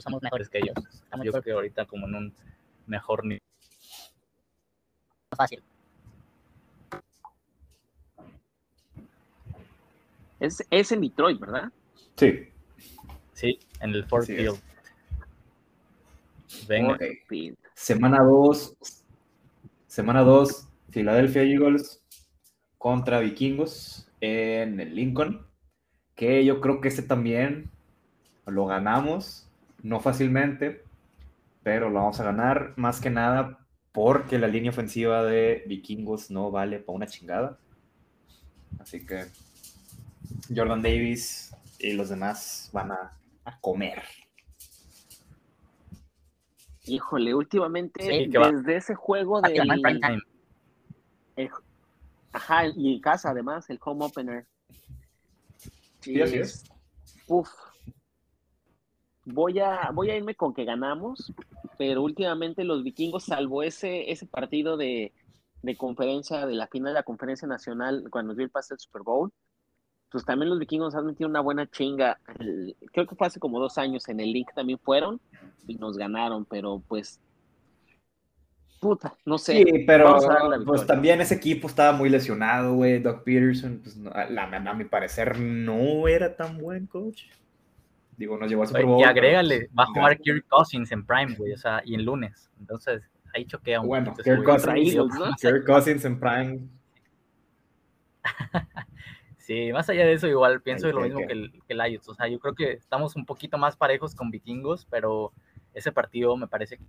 Somos mejores que ellos, yo creo que ahorita como en un mejor nivel. Fácil. Es, es en Detroit, ¿verdad? Sí. Sí, en el Ford Field. Venga. Semana 2. Semana 2, Philadelphia Eagles contra Vikingos en el Lincoln. Que yo creo que este también lo ganamos, no fácilmente, pero lo vamos a ganar más que nada porque la línea ofensiva de Vikingos no vale para una chingada. Así que Jordan Davis y los demás van a comer. Híjole, últimamente, Sí, que va. desde ese juego Ah, el- ajá, y en casa además, el home opener. Sí, así es. Uf. Voy a, voy a irme con que ganamos, pero últimamente los vikingos, salvo ese, ese partido de, de conferencia, de la final de la conferencia nacional, cuando nos dio el pase del Super Bowl, pues también los vikingos han metido una buena chinga. El- creo que fue hace como dos años en el link también fueron y nos ganaron, pero pues, puta, no sé. Sí, pero a pues también ese equipo estaba muy lesionado, güey. Doug Peterson, pues no- a, la- a mi parecer no era tan buen coach. Digo, nos llevó al Super Bowl. Y pero, agrégale, pues, va a jugar. Kirk Cousins en Prime, güey, o sea, y en lunes. Entonces, ahí choquea un Bueno, poquito Kirk Cousins, Eagles, ¿no? Kirk Cousins en Prime. Sí, más allá de eso, igual pienso lo mismo que- que el, que el Ayuts. O sea, yo creo que estamos un poquito más parejos con vikingos, pero ese partido me parece que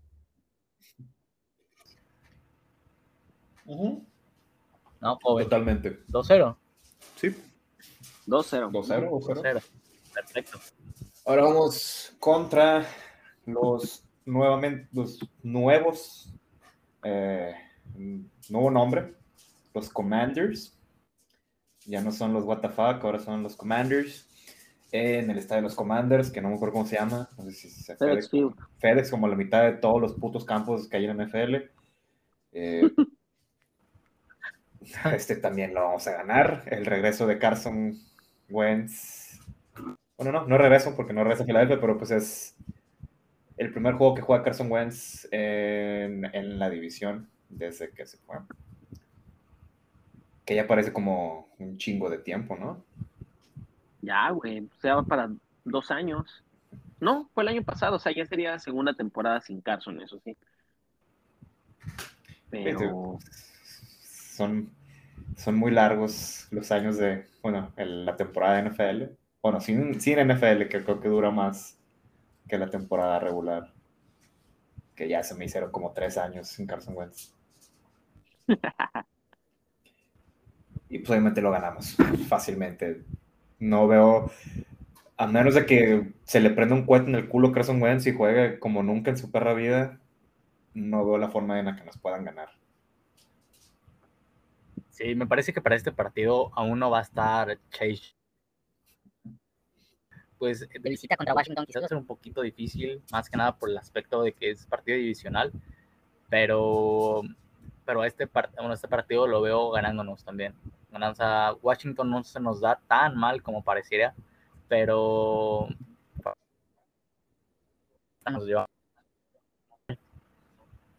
no, joven. Totalmente. 2-0. Sí, 2-0. 2-0 o 0. 2-0. Perfecto. Ahora vamos contra los nuevamente los nuevos eh, nuevo nombre, los Commanders. Ya no son los WTF, ahora son los Commanders. En el estadio de los Commanders, que no me acuerdo cómo se llama. No sé si se FedEx Field. FedEx como la mitad de todos los putos campos que hay en NFL. Eh, este también lo vamos a ganar. El regreso de Carson Wentz. Bueno, no, no regreso porque no regresa a Filadelfia, pero pues es el primer juego que juega Carson Wentz en, en la división desde que se fue. Que ya parece como un chingo de tiempo, ¿no? Ya, güey, o sea, va para dos años. No, fue el año pasado, o sea, ya sería la segunda temporada sin Carson, eso sí. Pero, Son, son muy largos los años de, bueno, el- la temporada de NFL. Bueno, sin, sin NFL, que creo que dura más que la temporada regular. Que ya se me hicieron como tres años sin Carson Wentz. y pues obviamente lo ganamos fácilmente. No veo, a menos de que se le prenda un cohete en el culo a Carson Wentz y juegue como nunca en su perra vida, no veo la forma en la que nos puedan ganar. Sí, me parece que para este partido aún no va a estar Chase. Pues de visita contra Washington quizás va a ser un poquito difícil, más que nada por el aspecto de que es partido divisional, pero pero este, part- bueno, este partido lo veo ganándonos también. O sea, Washington no se nos da tan mal como pareciera, pero nos lleva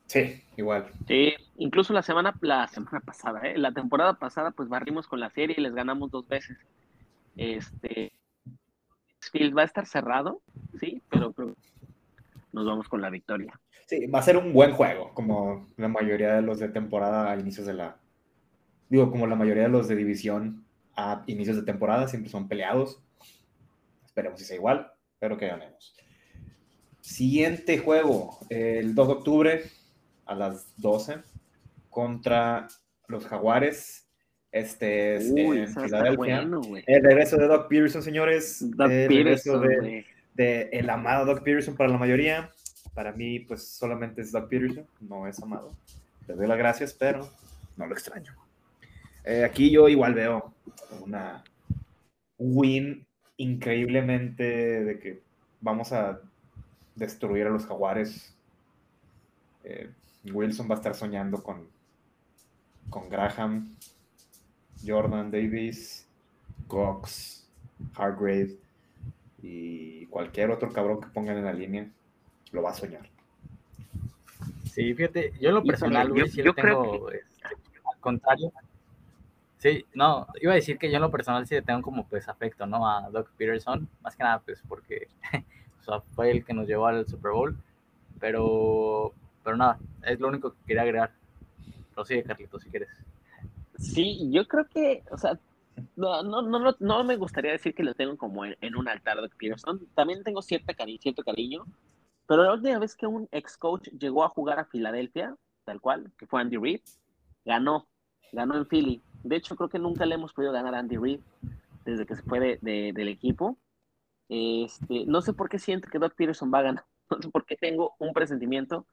Sí, igual. sí, incluso la semana, la semana pasada, ¿eh? la temporada pasada, pues barrimos con la serie y les ganamos dos veces. Este, Field va a estar cerrado, sí, pero creo que nos vamos con la victoria. Sí, va a ser un buen juego, como la mayoría de los de temporada a inicios de la. Digo, como la mayoría de los de división a inicios de temporada siempre son peleados. Esperemos que sea igual, pero que ganemos. Siguiente juego, el 2 de octubre a las 12 contra los Jaguares. Este es Uy, en Filadelfia. bueno. El regreso de Doc Peterson, señores. Doug el regreso Peterson, de, güey. de el amado Doug Peterson para la mayoría. Para mí, pues solamente es Doug Peterson, no es amado. Le doy las gracias, pero no lo extraño. Eh, aquí yo igual veo una win increíblemente de que vamos a destruir a los jaguares. Eh, Wilson va a estar soñando con, con Graham, Jordan Davis, Cox, Hargrave y cualquier otro cabrón que pongan en la línea lo va a soñar. Sí, fíjate, yo en lo personal, yo- sí yo creo tengo, este, al contrario. Sí, no, iba a decir que yo en lo personal sí le tengo como pues afecto, ¿no? A Doug Peterson, más que nada pues porque fue el que nos llevó al Super Bowl, pero, pero nada, es lo único que quería agregar. Prosigue, Carlito, si quieres. Sí, yo creo que, o sea, no, no, no, no, me gustaría decir que lo tengo como en, un altar de Peterson. También tengo cierta cari cierto cariño, pero la última vez que un ex coach llegó a jugar a Filadelfia, tal cual, que fue Andy Reid, ganó, ganó en Philly. De hecho, creo que nunca le hemos podido ganar a Andy Reid desde que se fue de, de- del equipo. Este, no sé por qué siento que Doug Peterson va a ganar, no sé por qué tengo un presentimiento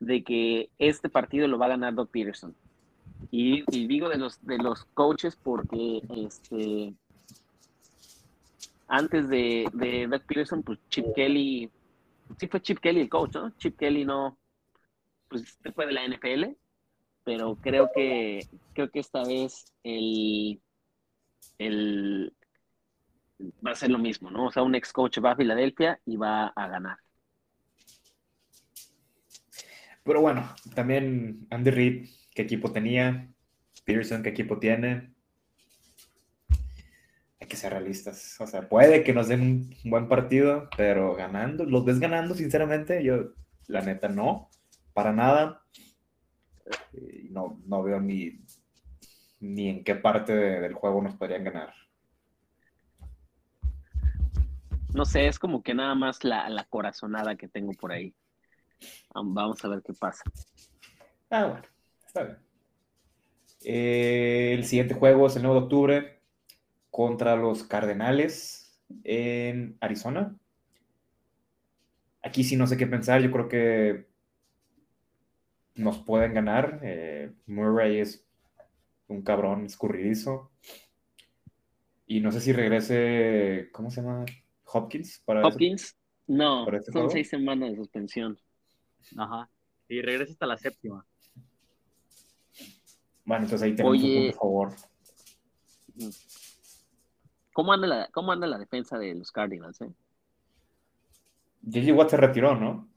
de que este partido lo va a ganar Doc Peterson. Y, y digo de los, de los coaches porque este, antes de, de Doug Peterson, pues Chip Kelly, sí fue Chip Kelly el coach, ¿no? Chip Kelly no, pues fue de la NFL, pero creo que, creo que esta vez el, el, va a ser lo mismo, ¿no? O sea, un ex coach va a Filadelfia y va a ganar. Pero bueno, también Andy Reid, ¿qué equipo tenía? Peterson, ¿qué equipo tiene? hay que ser realistas. O sea, puede que nos den un buen partido, pero ganando, ¿los ves ganando, sinceramente? Yo, la neta, no, para nada. No, no veo ni, ni en qué parte del juego nos podrían ganar. No sé, es como que nada más la, la corazonada que tengo por ahí. Vamos a ver qué pasa. Ah, bueno, está bien. Eh, el siguiente juego es el 9 de octubre contra los Cardenales en Arizona. Aquí sí no sé qué pensar, yo creo que nos pueden ganar. Eh, Murray es un cabrón escurridizo. Y no sé si regrese, ¿cómo se llama? Hopkins. Para Hopkins, no, son seis semanas de suspensión. Ajá. Y regresa hasta la séptima. Bueno, entonces ahí tenemos un punto, por favor. ¿Cómo anda la, cómo anda la defensa de los Cardinals? Eh? JJ Watt se retiró, ¿no?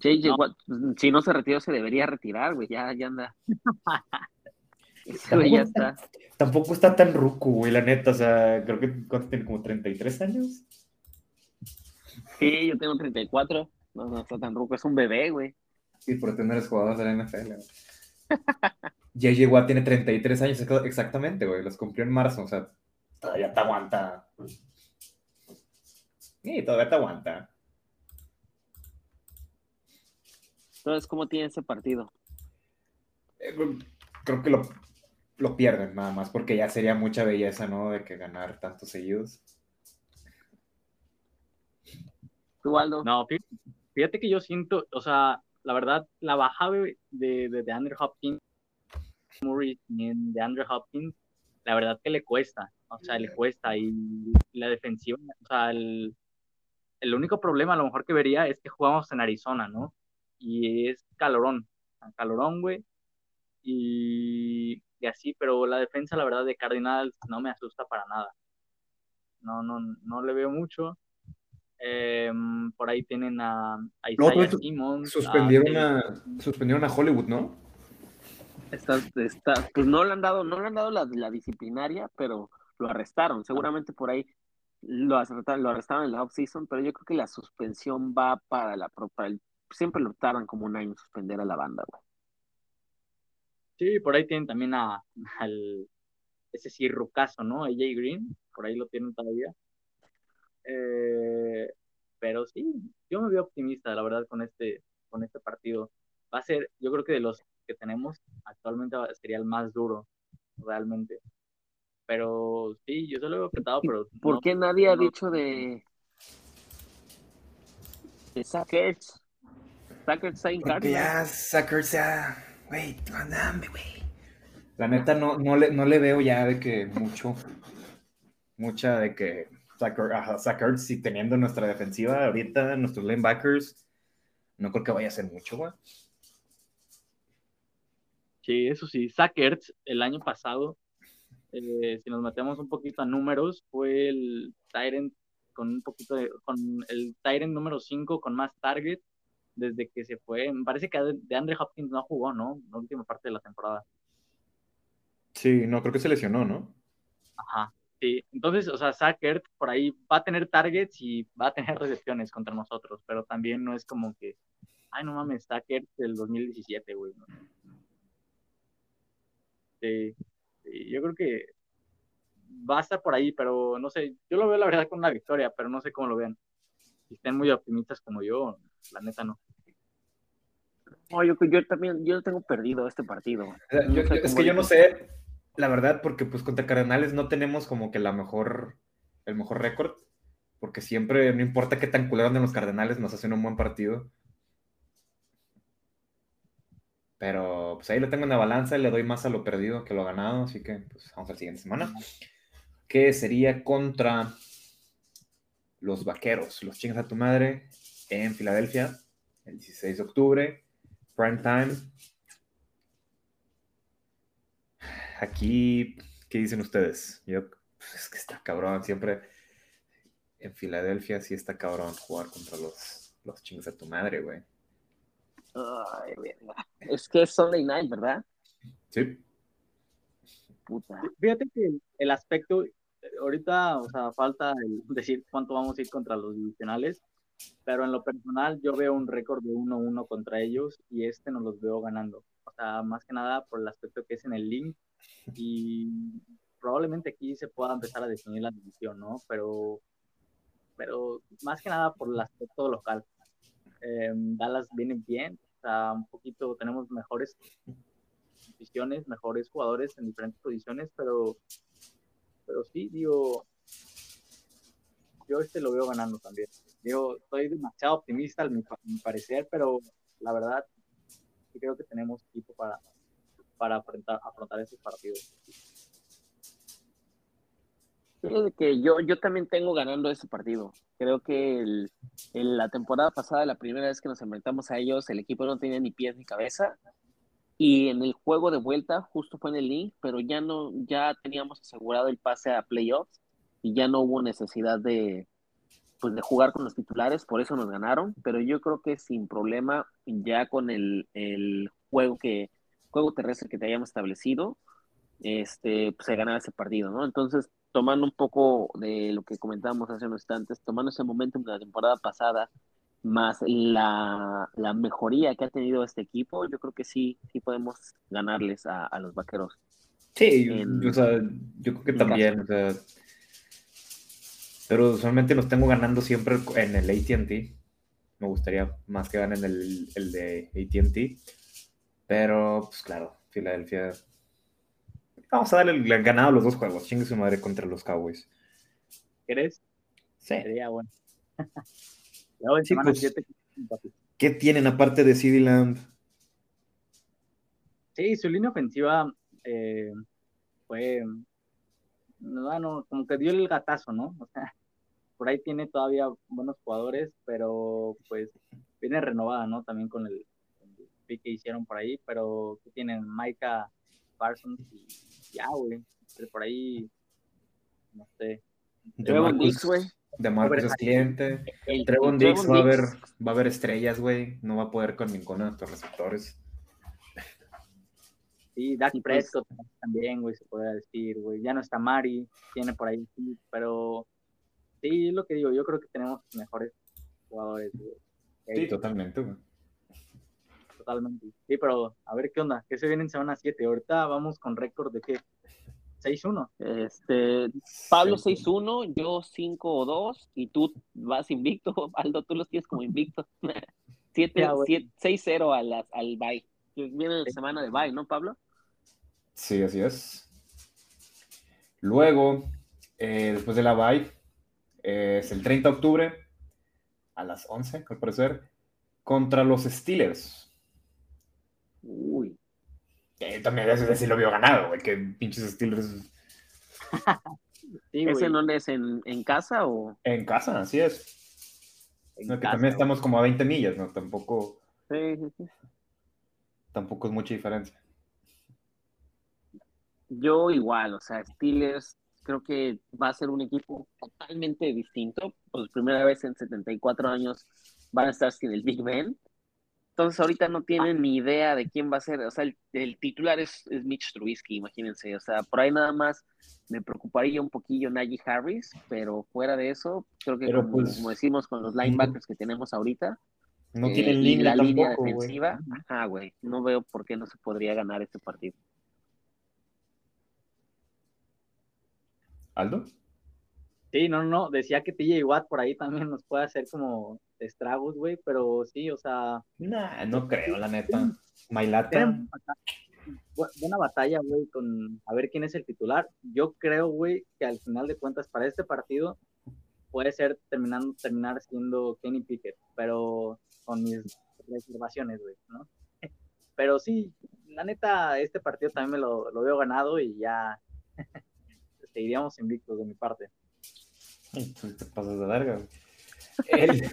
JJ Watt, si no se retiró, se debería retirar, güey. Ya, ya anda. ya está. Tampoco está tan ruco, güey, la neta. O sea, creo que ¿cuánto tiene como 33 años. Sí, yo tengo 34. No, no está tan ruco, es un bebé, güey. Sí, por tener jugadores de la NFL. JJ Watt tiene 33 años exactamente, güey. Los cumplió en marzo, o sea, todavía te aguanta. Sí, todavía te aguanta. Entonces, ¿cómo tiene ese partido? Eh, creo que lo, lo, pierden nada más, porque ya sería mucha belleza, ¿no? De que ganar tantos seguidos. ¿Tú, Aldo? No, fíjate que yo siento, o sea, la verdad, la bajada de, de, de Andrew Hopkins, Murray, de Andrew Hopkins, la verdad que le cuesta, o sea, le cuesta y la defensiva, o sea, el, único problema a lo mejor que vería es que jugamos en Arizona, ¿no? Y es calorón, calorón, güey, y, así, pero la defensa, la verdad, de Cardinals no me asusta para nada. No, no, no le veo mucho. Em, por ahí tienen a, a Isaiah Simmons. Suspendieron a, suspendieron a Hollywood, ¿no? Está, está, pues no le han dado, no le han dado la, la disciplinaria, pero lo arrestaron. Seguramente por ahí lo arrestaron, lo arrestaron en la off-season, pero yo creo que la suspensión va para la para el, siempre lo tardan como un año suspender a la banda, güey. Sí, por ahí tienen también a, al ese sí rucazo, ¿no? AJ Green, por ahí lo tienen todavía. Eh, pero sí, yo me veo optimista, la verdad, con este, con este partido. Va a ser, yo creo que de los que tenemos actualmente sería el más duro, realmente. Pero sí, yo solo lo he apretado, pero. ¿Por qué nadie ha dicho de. de Sackers? Sackers está en Ya, Sackers ya. Güey, andame, güey. La neta, no, no, le, no le veo ya de que mucho. Mucha de que. Sackers, si teniendo nuestra defensiva ahorita, nuestros linebackers, no creo que vaya a ser mucho, güey. Sí, eso sí, Sackers el año pasado, eh, si nos metemos un poquito a números, fue el Tyrant con un poquito de, con el Tyrant número 5 con más target desde que se fue. Me parece que de Andre Hopkins no jugó, ¿no? La última parte de la temporada. Sí, no, creo que se lesionó, ¿no? Ajá, sí. Entonces, o sea, Sackers por ahí va a tener targets y va a tener recepciones contra nosotros, pero también no es como que, ay, no mames, Sackers del 2017, güey. ¿no? Este, yo creo que va a estar por ahí, pero no sé, yo lo veo la verdad con una victoria, pero no sé cómo lo vean. Si estén muy optimistas como yo, la neta no. No, yo, yo también, yo tengo perdido este partido. es que yo no sé, la verdad, porque pues contra Cardenales no tenemos como que la mejor, el mejor récord. porque siempre, no importa qué tan culero anden los Cardenales, nos hacen un buen partido. Pero pues ahí lo tengo en la balanza y le doy más a lo perdido que lo ganado, así que pues vamos a la siguiente semana. Que sería contra los vaqueros, los chingas a tu madre en Filadelfia, el 16 de octubre, prime time. Aquí, ¿qué dicen ustedes? Yo, pues, es que está cabrón, siempre en Filadelfia sí está cabrón jugar contra los, los chingas a tu madre, güey. Ay, Es que es Sunday night, ¿verdad? Sí. Puta. Fíjate que el aspecto, ahorita, o sea, falta decir cuánto vamos a ir contra los divisionales, pero en lo personal yo veo un récord de 1-1 contra ellos y este no los veo ganando. O sea, más que nada por el aspecto que es en el link y probablemente aquí se pueda empezar a definir la división, ¿no? Pero, pero más que nada por el aspecto local. Eh, Dallas viene bien, o sea, un poquito tenemos mejores posiciones, mejores jugadores en diferentes posiciones, pero, pero sí, digo, yo este lo veo ganando también. Digo, estoy demasiado optimista al mi, parecer, pero la verdad, creo que tenemos equipo para, para afrontar, afrontar esos partidos que yo, yo también tengo ganando ese partido. Creo que el, la temporada pasada, la primera vez que nos enfrentamos a ellos, el equipo no tenía ni pies ni cabeza. Y en el juego de vuelta, justo fue en el link, pero ya no, ya teníamos asegurado el pase a playoffs y ya no hubo necesidad de, pues, de jugar con los titulares, por eso nos ganaron. Pero yo creo que sin problema, ya con el, el juego que, juego terrestre que te hayamos establecido, este, pues, se ganaba ese partido, ¿no? Entonces, tomando un poco de lo que comentábamos hace unos instantes, tomando ese momento de la temporada pasada, más la, la, mejoría que ha tenido este equipo, yo creo que sí, sí podemos ganarles a, a los vaqueros. Sí, o sea, yo creo que también, o sea, pero usualmente los tengo ganando siempre en el ATT. Me gustaría más que ganen el, el de ATT. Pero, pues claro, Filadelfia Vamos a darle el ganado a los dos juegos. Chingue su madre contra los Cowboys. ¿Quieres? Sí. Sería bueno. Chicos, ¿qué tienen aparte de CD Lamb? Sí, su línea ofensiva eh, fue. No, como que dio el gatazo, ¿no? O sea, por ahí tiene todavía buenos jugadores, pero pues viene renovada, ¿no? También con el, el pick que hicieron por ahí, pero que tienen Maika Parsons y ya, güey. Por ahí, no sé. Trevon Dix, güey. De Marcos es cliente. Trevon Dix va a haber, va a haber estrellas, güey. No va a poder con ninguno de estos receptores. Sí, Dak pues Prescott también, güey, se podría decir, güey. Ya no está Mari, tiene por ahí, sí, pero sí, es lo que digo, yo creo que tenemos mejores jugadores, güey. Sí, totalmente, güey totalmente. Sí, pero a ver qué onda, ¿qué se viene en semana 7? Ahorita vamos con récord de qué? 6-1. Este, Pablo 6-1, yo 5-2 y tú vas invicto. Aldo, tú los tienes como invicto. 6-0 al, al bye. Viene la semana de bye, ¿no, Pablo? Sí, así es. Luego, eh, después de la bye, es el 30 de octubre a las 11, al parecer, contra los Steelers. Uy. Eh, también ese sí lo vio ganado, güey, que pinches Steelers. ¿Ese no es en, en, casa o...? En casa, así es. que también estamos como a 20 millas, ¿no? Tampoco... Sí, sí, sí. Tampoco es mucha diferencia. Yo igual, o sea, Steelers creo que va a ser un equipo totalmente distinto. Por primera vez en 74 años van a estar sin el Big Ben. Entonces ahorita no tienen ni idea de quién va a ser, o sea, el, titular es, Mitch Trubisky, imagínense, o sea, por ahí nada más me preocuparía un poquillo Najee Harris, pero fuera de eso, creo que pues, como, decimos con los linebackers que tenemos ahorita, no eh, tienen línea la línea defensiva, ajá, güey, no veo por qué no se podría ganar este partido. ¿Aldo? Sí, no, no, decía que TJ Watt por ahí también nos puede hacer como estragos, güey, pero sí, o sea. Nah, no creo, la neta. Mailata. Buena batalla, güey, con a ver quién es el titular. Yo creo, güey, que al final de cuentas, para este partido, puede ser terminando, terminar siendo Kenny Pickett, pero con mis reservaciones, güey, ¿no? Pero sí, la neta, este partido también me lo, lo veo ganado y ya seguiríamos invictos de mi parte. Te pasas de larga. El,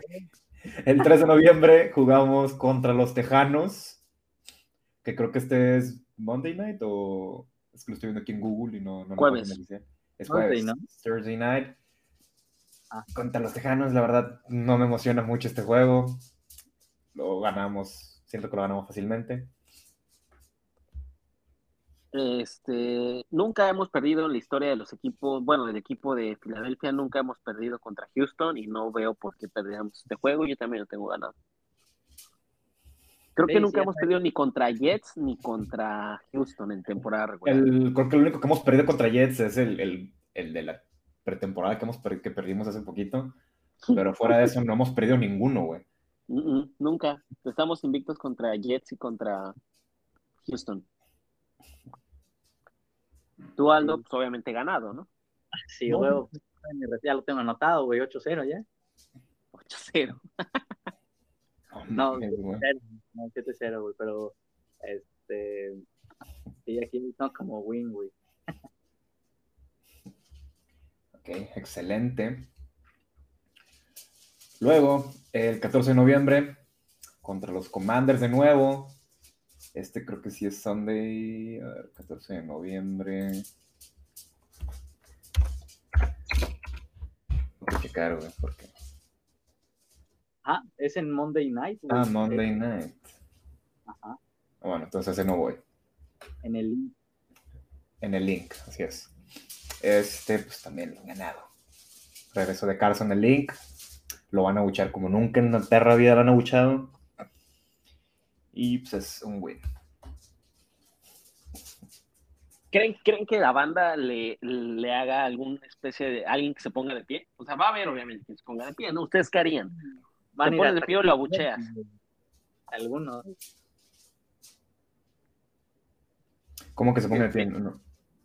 el 3 de noviembre jugamos contra los Tejanos, que creo que este es Monday Night o es que lo estoy viendo aquí en Google y no, no jueves. Es jueves, ¿no? Thursday Night. Ah. Contra los Tejanos, la verdad, no me emociona mucho este juego. Lo ganamos, siento que lo ganamos fácilmente. Este, nunca hemos perdido en la historia de los equipos, bueno, del equipo de Filadelfia, nunca hemos perdido contra Houston y no veo por qué perderíamos este juego. Yo también lo tengo ganado. Creo que nunca hemos perdido ni contra Jets ni contra Houston en temporada regular. creo que lo único que hemos perdido contra Jets es el, de la pretemporada que, hemos, que perdimos hace poquito. Pero fuera de eso no hemos perdido ninguno, güey. nunca. Estamos invictos contra Jets y contra Houston. Tú, Aldo, pues obviamente ganado, ¿no? Sí, güey. Ya lo tengo anotado, güey, 8-0 ya. 8-0. no, 7-0, güey, pero este. Sí, aquí son como win, güey. ok, excelente. Luego, el 14 de noviembre, contra los Commanders de nuevo. Este creo que sí es Sunday, a ver, 14 de noviembre. Voy a checar, güey, porque. Ah, es en Monday Night. Ah, Monday Night. Ajá. Bueno, entonces ese no voy. En el link. En el link, así es. Este, pues también lo ganado. Regreso de Carson el link. Lo van a buchar como nunca en la perra vida lo han abuchado. Y pues es un win. ¿Creen, ¿Creen que la banda le, le haga alguna especie de alguien que se ponga de pie? O sea, va a haber obviamente que se ponga de pie, ¿no? ¿Ustedes qué harían? ¿Te pones de pie o lo abucheas? Algunos. ¿Cómo que se ponga de pie? No.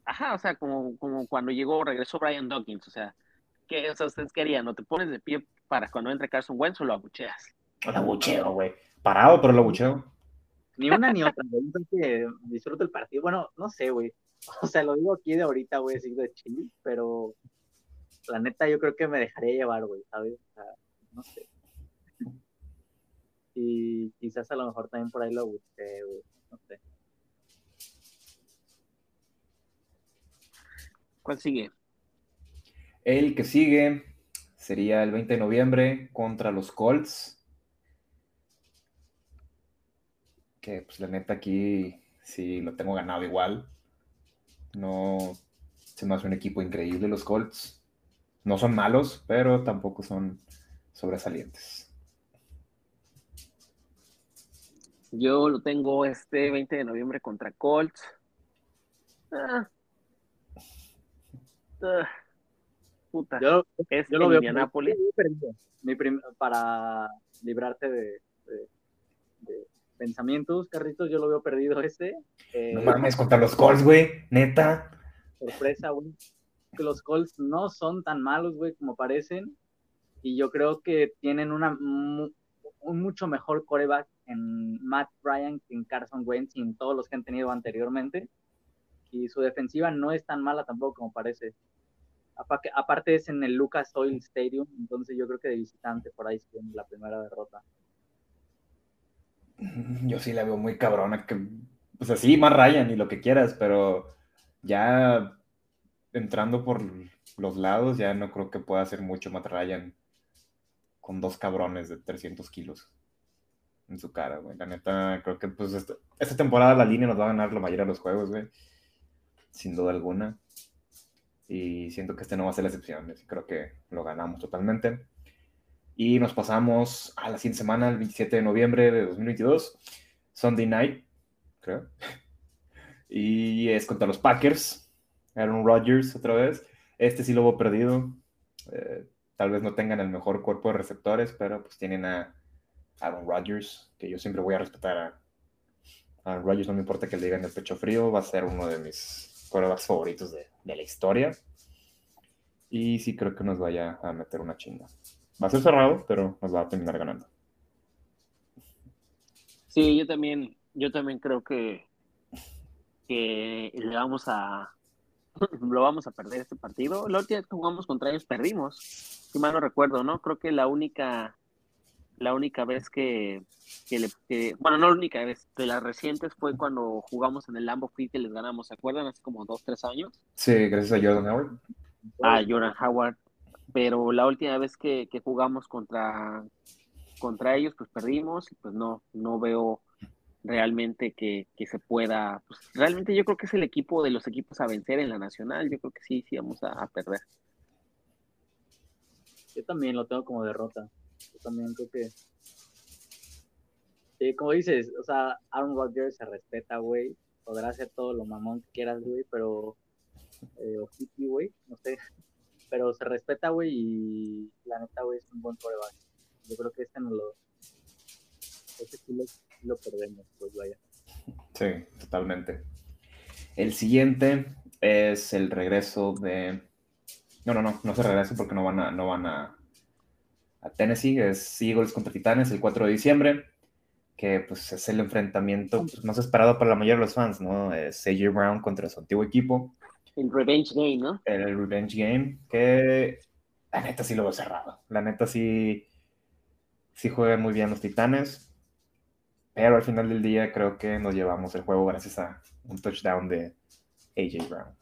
Ajá, o sea, como, como cuando llegó, regresó Brian Dawkins, o sea, ¿qué o sea, ustedes querían? ¿No te pones de pie para cuando entre Carson Wentz o lo abucheas? Lo abucheo, güey. Parado, pero lo abucheo. Ni una ni otra, güey. que disfruto el partido. Bueno, no sé, güey. O sea, lo digo aquí de ahorita, güey, así de chile, pero la neta yo creo que me dejaría llevar, güey, ¿sabes? O sea, no sé. Y quizás a lo mejor también por ahí lo busqué, güey. No sé. ¿Cuál sigue? El que sigue sería el 20 de noviembre contra los Colts. Que pues la neta aquí sí lo tengo ganado igual. No se me hace un equipo increíble los Colts. No son malos, pero tampoco son sobresalientes. Yo lo tengo este 20 de noviembre contra Colts. Ah. Ah. Puta. Yo, es yo lo veo Indianapolis. Mi para librarte de pensamientos, Carritos, yo lo veo perdido no eh, mames, contra los Colts, güey, neta. Sorpresa, güey. Que los Colts no son tan malos, güey, como parecen. Y yo creo que tienen una, un mucho mejor coreback en Matt Ryan que en Carson Wentz y en todos los que han tenido anteriormente. Y su defensiva no es tan mala tampoco como parece. Aparte es en el Lucas Oil Stadium, entonces yo creo que de visitante por ahí se viene la primera derrota. Yo sí la veo muy cabrona. Que, pues así, más Ryan y lo que quieras, pero ya entrando por los lados, ya no creo que pueda hacer mucho Matt Ryan con dos cabrones de 300 kilos en su cara, güey. La neta, creo que pues esta, temporada la línea nos va a ganar la mayoría de los juegos, güey. Sin duda alguna. Y siento que este no va a ser la excepción. Creo que lo ganamos totalmente. Y nos pasamos a la siguiente semana, el 27 de noviembre de 2022, Sunday Night, creo. Y es contra los Packers, Aaron Rodgers otra vez. Este sí lo hubo perdido. Eh, tal vez no tengan el mejor cuerpo de receptores, pero pues tienen a Aaron Rodgers, que yo siempre voy a respetar a Aaron Rodgers, no me importa que le digan el pecho frío, va a ser uno de mis quarterbacks favoritos de, de la historia. Y sí creo que nos vaya a meter una chinga. Va a ser cerrado, pero nos va a terminar ganando. Sí, yo también, yo también creo que, que le vamos a lo vamos a perder este partido. La última vez que jugamos contra ellos perdimos, si mal no recuerdo, ¿no? Creo que la única la única vez que, que, le, bueno, no la única vez, de las recientes fue cuando jugamos en el Lambo Field que les ganamos, ¿se acuerdan? Hace como dos, tres años. Sí, gracias a Jordan Howard. Ah, Jordan Howard. Pero la última vez que, jugamos contra, contra ellos, pues perdimos, y pues no, no veo realmente que, que, se pueda, pues realmente yo creo que es el equipo de los equipos a vencer en la nacional, yo creo que sí, sí vamos a, perder. Yo también lo tengo como derrota. Yo también creo que. Como dices, o sea, Aaron Rodgers se respeta, güey. Podrá hacer todo lo mamón que quieras, güey, pero. Eh, güey, no sé. Pero se respeta, güey, y la neta, güey, es un buen coreback. Yo creo que este no lo. Este sí lo, perdemos, pues vaya. Sí, totalmente. El siguiente es el regreso de. No, no, no, no se regresa porque no van a, no van a a Tennessee, es Eagles contra Titanes el 4 de diciembre, que pues es el enfrentamiento pues, más esperado para la mayoría de los fans, ¿no? Es AJ Brown contra su antiguo equipo. El Revenge Game, ¿no? El Revenge Game, que la neta sí lo veo cerrado. La neta sí, sí juegan muy bien los Titanes, pero al final del día creo que nos llevamos el juego gracias a un touchdown de AJ Brown.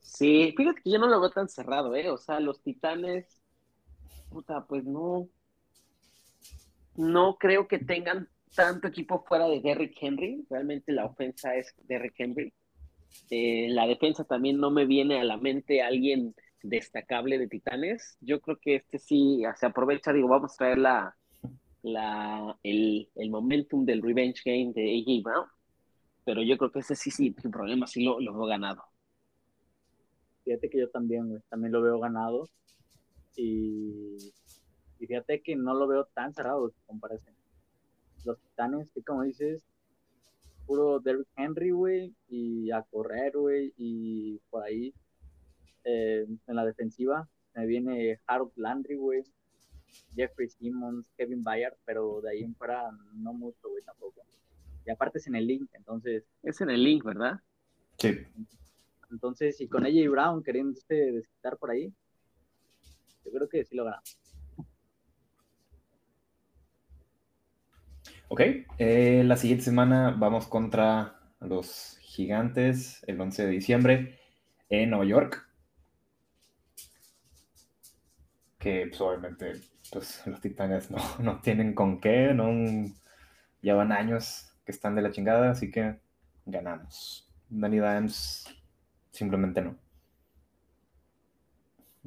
Sí, fíjate que yo no lo veo tan cerrado, ¿eh? O sea, los Titanes puta, pues no, no creo que tengan tanto equipo fuera de Derrick Henry. Realmente la ofensa es Derrick Henry. Eh, la defensa también no me viene a la mente alguien destacable de Titanes. Yo creo que este sí se aprovecha, digo, vamos a traer la, el, el momentum del revenge game de AJ Brown. Pero yo creo que ese sí, sí, sin problema, sí lo, lo veo ganado. Fíjate que yo también, también lo veo ganado. Y, fíjate que no lo veo tan cerrado como parece. Los titanes, que como dices, puro Derrick Henry, güey, y a correr, güey, y por ahí eh, en la defensiva me viene Harold Landry, güey, Jeffrey Simmons, Kevin Bayard, pero de ahí en fuera no mucho, güey, tampoco. Y aparte es en el link, entonces. Es en el link, ¿verdad? Sí. Entonces, y con AJ Brown queriéndose desquitar por ahí, yo creo que sí lo ganamos. Ok, eh, la siguiente semana vamos contra los gigantes el 11 de diciembre en Nueva York. Que pues, obviamente pues, los titanes no, no tienen con qué, no llevan años que están de la chingada, así que ganamos. Danny Dimes simplemente no.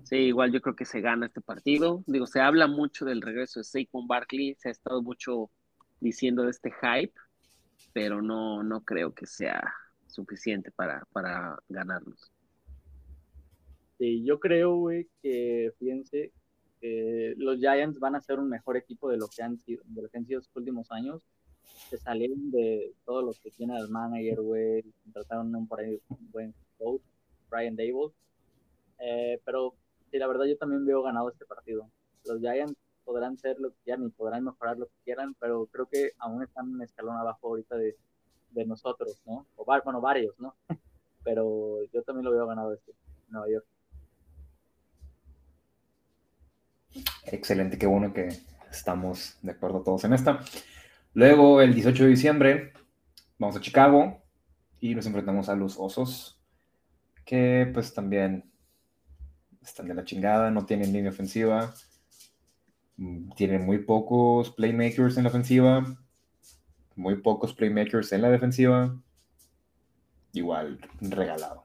Sí, igual yo creo que se gana este partido. Digo, se habla mucho del regreso de Saquon Barkley, se ha estado mucho diciendo de este hype, pero no, no creo que sea suficiente para, para ganarnos. Sí, yo creo, güey, que fíjense, que los Giants van a ser un mejor equipo de lo que han sido, de lo que han sido los últimos años. Se salieron de todo lo que tiene el manager, güey, trataron un, por ahí, un buen coach, Brian Dable. Eh, pero sí, la verdad yo también veo ganado este partido. Los Giants podrán ser lo que quieran y podrán mejorar lo que quieran, pero creo que aún están un escalón abajo ahorita de, nosotros, ¿no? O bueno, varios, ¿no? pero yo también lo veo ganado este, Nueva York. Excelente, qué bueno que estamos de acuerdo todos en esta. Luego, el 18 de diciembre, vamos a Chicago y nos enfrentamos a los Osos, que pues también están de la chingada, no tienen línea ofensiva, mm, tienen muy pocos playmakers en la ofensiva, muy pocos playmakers en la defensiva, igual regalado.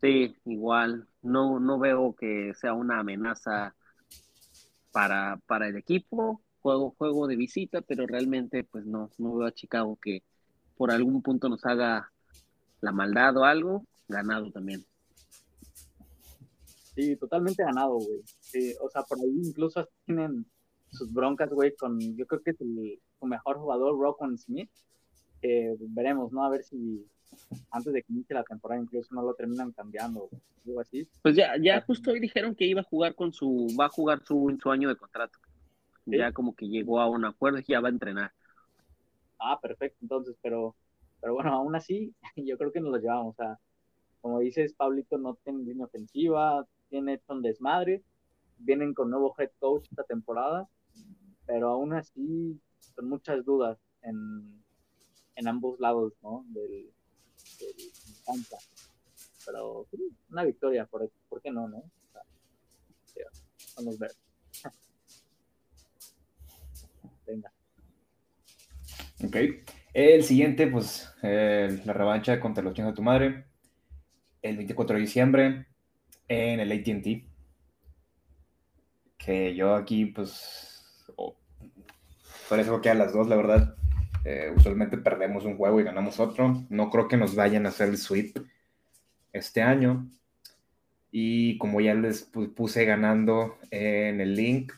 Sí, igual, no, no veo que sea una amenaza para, para el equipo, juego, juego de visita, pero realmente pues no, no veo a Chicago que por algún punto nos haga la maldad o algo, ganado también. Sí, totalmente ganado, güey. o sea, por ahí incluso tienen sus broncas, güey, con, yo creo que es el, su mejor jugador, Rockon Smith. veremos, ¿no? A ver si antes de que inicie la temporada incluso no lo terminan cambiando o algo así. Pues ya, ya justo hoy dijeron que iba a jugar con su, va a jugar su, su año de contrato. Ya como que llegó a un acuerdo y ya va a entrenar. Ah, perfecto, entonces, pero, pero bueno, aún así, yo creo que nos lo llevamos. O sea, como dices, Pablito no tiene línea ofensiva, tiene un desmadre, vienen con nuevo head coach esta temporada, pero aún así, con muchas dudas en, en ambos lados, ¿no? Del, del Pero una victoria, ¿por, ¿por qué no, no? vamos a ver. Venga. Ok. El siguiente, pues, la revancha contra los chinos de tu madre. El 24 de diciembre en el ATT. Que yo aquí, pues, oh, parece que a las dos, la verdad. Eh, usualmente perdemos un juego y ganamos otro. No creo que nos vayan a hacer el sweep este año. Y como ya les puse ganando en el link,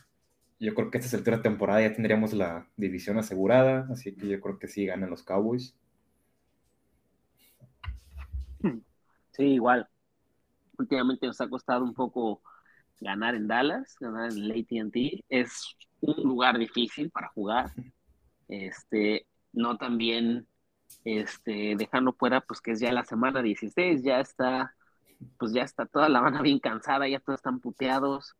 yo creo que esta es el tercera temporada ya tendríamos la división asegurada, así que yo creo que sí ganan los Cowboys. Sí, igual. Últimamente nos ha costado un poco ganar en Dallas, ganar en el AT&T. Es un lugar difícil para jugar. Este, no también este, dejando fuera, pues que es ya la semana 16, ya está, pues ya está toda la banda bien cansada, ya todos están puteados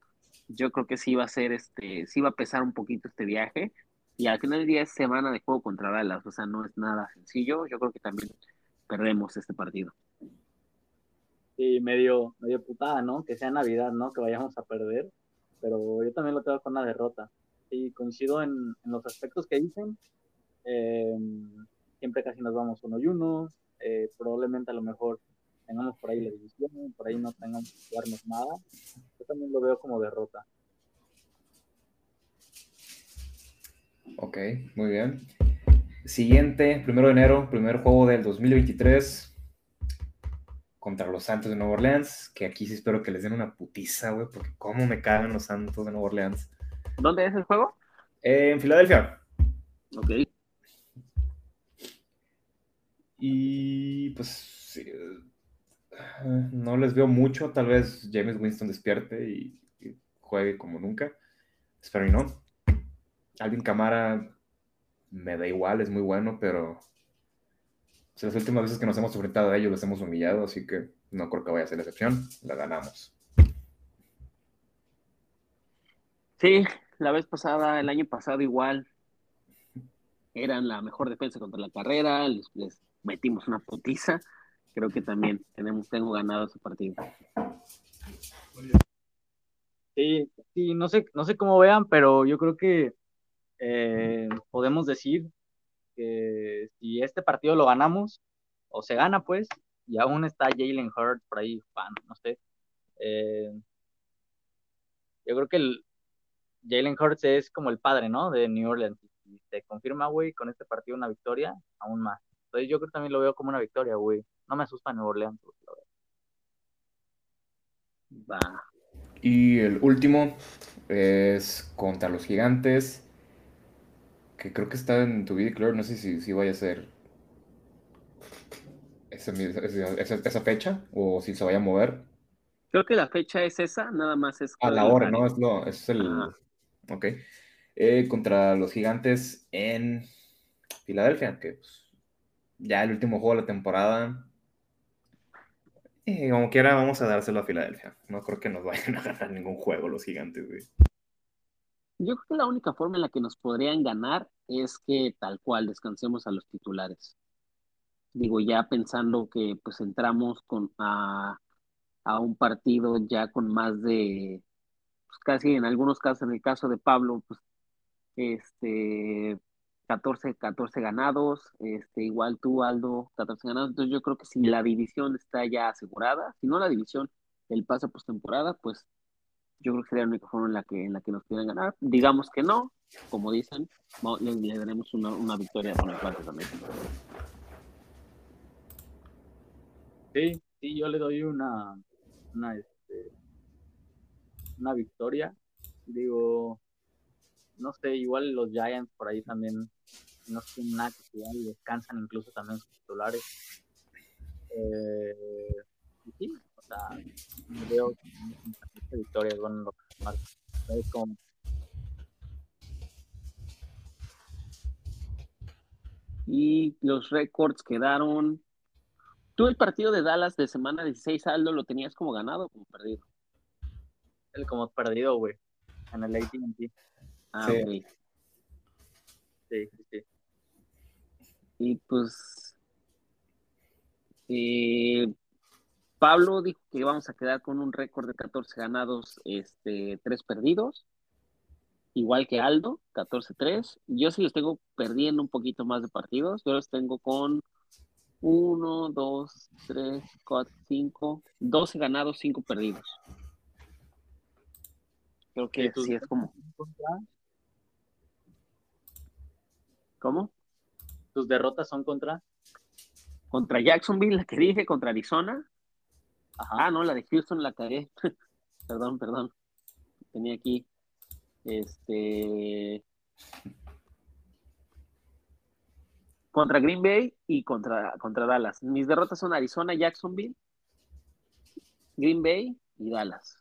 yo creo que sí va a ser, este, sí va a pesar un poquito este viaje. Y al final del día es semana de juego contra Dallas, o sea, no es nada sencillo. Yo creo que también perdemos este partido. Sí, medio, medio putada, ¿no? Que sea Navidad, ¿no? Que vayamos a perder. Pero yo también lo tengo con una derrota. Y coincido en, los aspectos que dicen. Em, siempre casi nos vamos uno y uno. Eh, probablemente a lo mejor tengamos por ahí la división, por ahí no tengamos que jugarnos nada, yo también lo veo como derrota. Ok, muy bien. Siguiente, primero de enero, primer juego del 2023 contra los Santos de Nueva Orleans, que aquí sí espero que les den una putiza, güey, porque cómo me cagan los Santos de Nueva Orleans. ¿Dónde es el juego? en Filadelfia. Ok. Y pues sí, no les veo mucho. Tal vez James Winston despierte y, juegue como nunca. Espero y no. Alvin Camara me da igual, es muy bueno, pero las últimas veces que nos hemos enfrentado a ellos los hemos humillado, así que no creo que vaya a ser la excepción. La ganamos. Sí, la vez pasada, el año pasado igual, eran la mejor defensa contra la carrera, les, les metimos una putiza creo que también tenemos, tengo ganado ese partido. Sí, sí, no sé, no sé cómo vean, pero yo creo que eh, podemos decir si este partido lo ganamos, o se gana pues, y aún está Jalen Hurts por ahí, no sé. Eh, yo creo que Jalen Hurts es como el padre, ¿no? De New Orleans. Y se confirma, güey, con este partido una victoria, aún más. Entonces yo creo que también lo veo como una victoria, güey. No me asusta Nuevo Orleans. Va. Y el último es contra los gigantes. Que creo que está en tu video, claro. No sé si, si vaya a ser esa, esa, fecha o si se vaya a mover. Creo que la fecha es esa, nada más es. A la hora, ¿no? Es, lo, es el. Ok. Eh, contra los gigantes en Filadelfia, que pues, ya el último juego de la temporada. Y como quiera, vamos a dárselo a Filadelfia. No creo que nos vayan a ganar ningún juego los gigantes, güey. Yo creo que la única forma en la que nos podrían ganar es que tal cual descansemos a los titulares. Digo, ya pensando que pues entramos con a, a un partido ya con más de, pues casi en algunos casos, en el caso de Pablo, pues este 14, 14 ganados, este, igual tú, Aldo, 14 ganados. Entonces yo creo que si la división está ya asegurada, si no la división, el pase postemporada, pues yo creo que sería la única forma en la que, en la que nos pudieran ganar. Digamos que no, como dicen, le, daremos una, una, victoria con parte también. Sí, sí, yo le doy una, una, este, una victoria. Digo, no sé, igual los Giants por ahí también no tienen nada que y descansan incluso también sus titulares. Eh, sí, o sea, veo victorias, bueno, lo que es como y los récords quedaron. Tú el partido de Dallas de semana 16, Aldo, ¿lo tenías como ganado o como perdido? El como perdido, güey. En el AT&T. Ah, sí. Sí, sí, sí. Y pues. Eh, Pablo dijo que íbamos a quedar con un récord de 14 ganados, este, 3 perdidos igual que Aldo, 14-3. Yo sí los tengo perdiendo un poquito más de partidos. Yo los tengo con 1, 2, 3, 4, 5, 12 ganados, 5 perdidos. Creo que sí es como. ¿Cómo? ¿Tus derrotas son contra? Contra Jacksonville, la que dije, contra Arizona. Ajá. Ah, no, la de Houston la cagué. perdón, perdón. Tenía aquí este. Contra Green Bay y contra, contra Dallas. Mis derrotas son Arizona, Jacksonville, Green Bay y Dallas.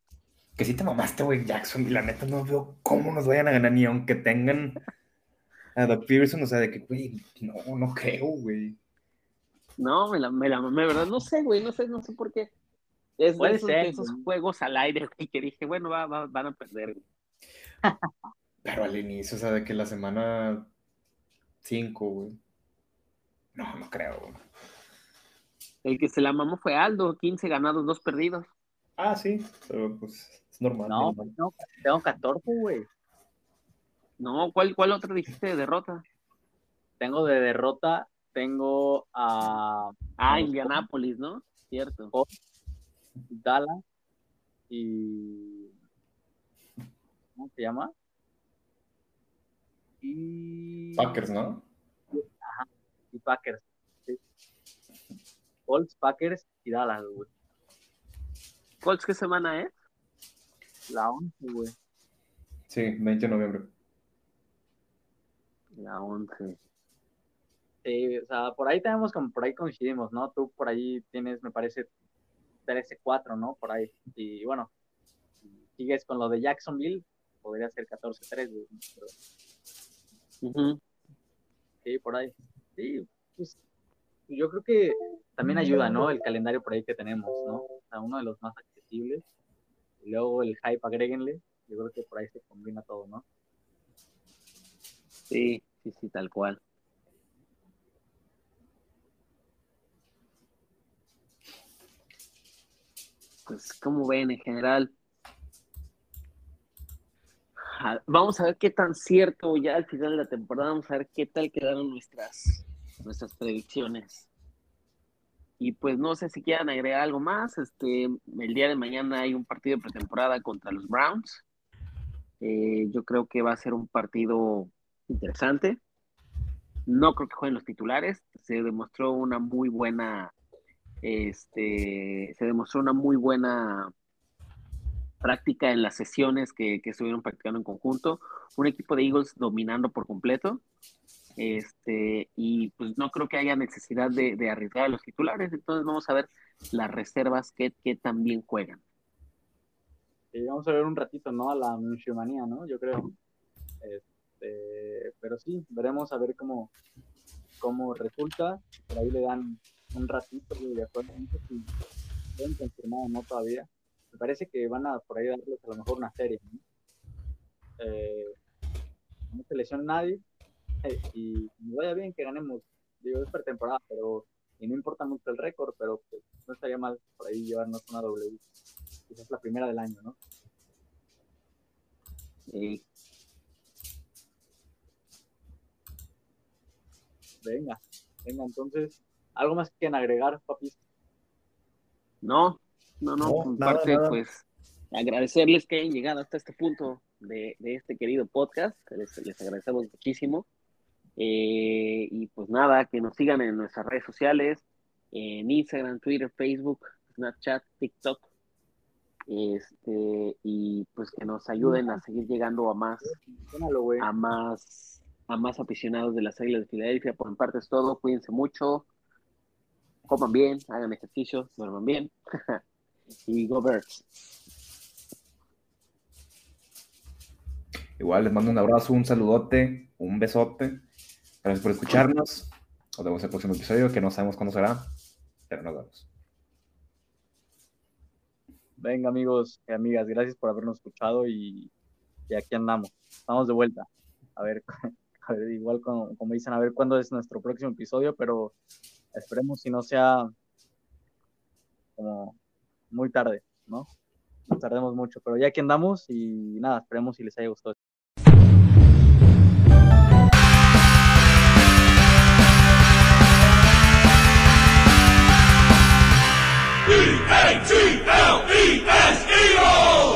Que si te mamaste, güey, Jacksonville. La neta no veo cómo nos vayan a ganar, ni aunque tengan a Doug Pearson. O sea, de que, güey, no, no creo, güey. No, me la, me la verdad, no sé, güey, no sé, no sé por qué. Es Puede esos, ser, esos juegos al aire, güey, que dije, bueno, va, van a perder, güey. Pero al inicio, o sea, de que la semana 5, güey. No, no creo, güey. El que se la mamó fue Aldo, 15 ganados, 2 perdidos. Ah, sí, pero pues es normal. No, no tengo 14, güey. No, ¿cuál, ¿cuál otra dijiste de derrota? Tengo de derrota, tengo a... Ah, Indianápolis, ¿no? Cierto. Dallas y ¿cómo se llama? Y... Packers, ¿no? Ajá, y Packers. Sí. Colts, Packers y Dallas, güey. ¿Colts qué semana es? La 11, güey. Sí, 20 de noviembre. La 11. Sí, o sea, por ahí tenemos como, por ahí coincidimos, ¿no? Tú por ahí tienes, me parece, 13-4, ¿no? Por ahí. Y bueno, sigues con lo de Jacksonville, podría ser 14-3. Sí, por ahí. Sí, pues yo creo que también ayuda, ¿no? El calendario por ahí que tenemos, ¿no? O sea, uno de los más accesibles. Y luego el hype, agréguenle. Yo creo que por ahí se combina todo, ¿no? Sí, sí, sí, tal cual. Pues, como ven en general, vamos a ver qué tan cierto ya al final de la temporada, vamos a ver qué tal quedaron nuestras, nuestras predicciones. Y pues no sé si quieran agregar algo más. Este, el día de mañana hay un partido de pretemporada contra los Browns. Eh, yo creo que va a ser un partido interesante. No creo que jueguen los titulares. Se demostró una muy buena, este, se demostró una muy buena práctica en las sesiones que, estuvieron practicando en conjunto. Un equipo de Eagles dominando por completo. Este, y pues no creo que haya necesidad de, arriesgar a los titulares. Entonces vamos a ver las reservas que, que también juegan. Vamos a ver un ratito, ¿no? A la manía, ¿no? Yo creo. Este, pero sí, veremos a ver cómo, cómo resulta. Por ahí le dan un ratito de acuerdo. si pueden confirmar no todavía me parece que van a por ahí darles a lo mejor una serie. ¿no? Eh, no se lesiona nadie eh, y me vaya bien que ganemos. Digo, es pretemporada, pero y no importa mucho el récord, pero pues, no estaría mal por ahí llevarnos una W. Quizás la primera del año, ¿no? Sí. Venga, venga, entonces, ¿algo más que quieren agregar, papis? No, no, no, no parte, pues agradecerles que hayan llegado hasta este punto de, este querido podcast. Les, agradecemos muchísimo. Eh, y pues nada, que nos sigan en nuestras redes sociales, en Instagram, Twitter, Facebook, Snapchat, TikTok. Este, y pues que nos ayuden a seguir llegando a más, a más a más aficionados de las Águilas de Filadelfia. Por mi parte es todo. Cuídense mucho. Coman bien, hagan ejercicio, duerman bien. y go Birds. Igual les mando un abrazo, un saludote, un besote. Gracias por escucharnos. Nos vemos en el próximo episodio, que no sabemos cuándo será, pero nos vemos. Venga, amigos y amigas, gracias por habernos escuchado y, aquí andamos. Estamos de vuelta. A ver, igual como, como, dicen, a ver cuándo es nuestro próximo episodio, pero Esperemos si no sea como muy tarde, ¿no? No tardemos mucho, pero ya que andamos y nada, esperemos si les haya gustado. E-A-T-L-E-S, Eagles!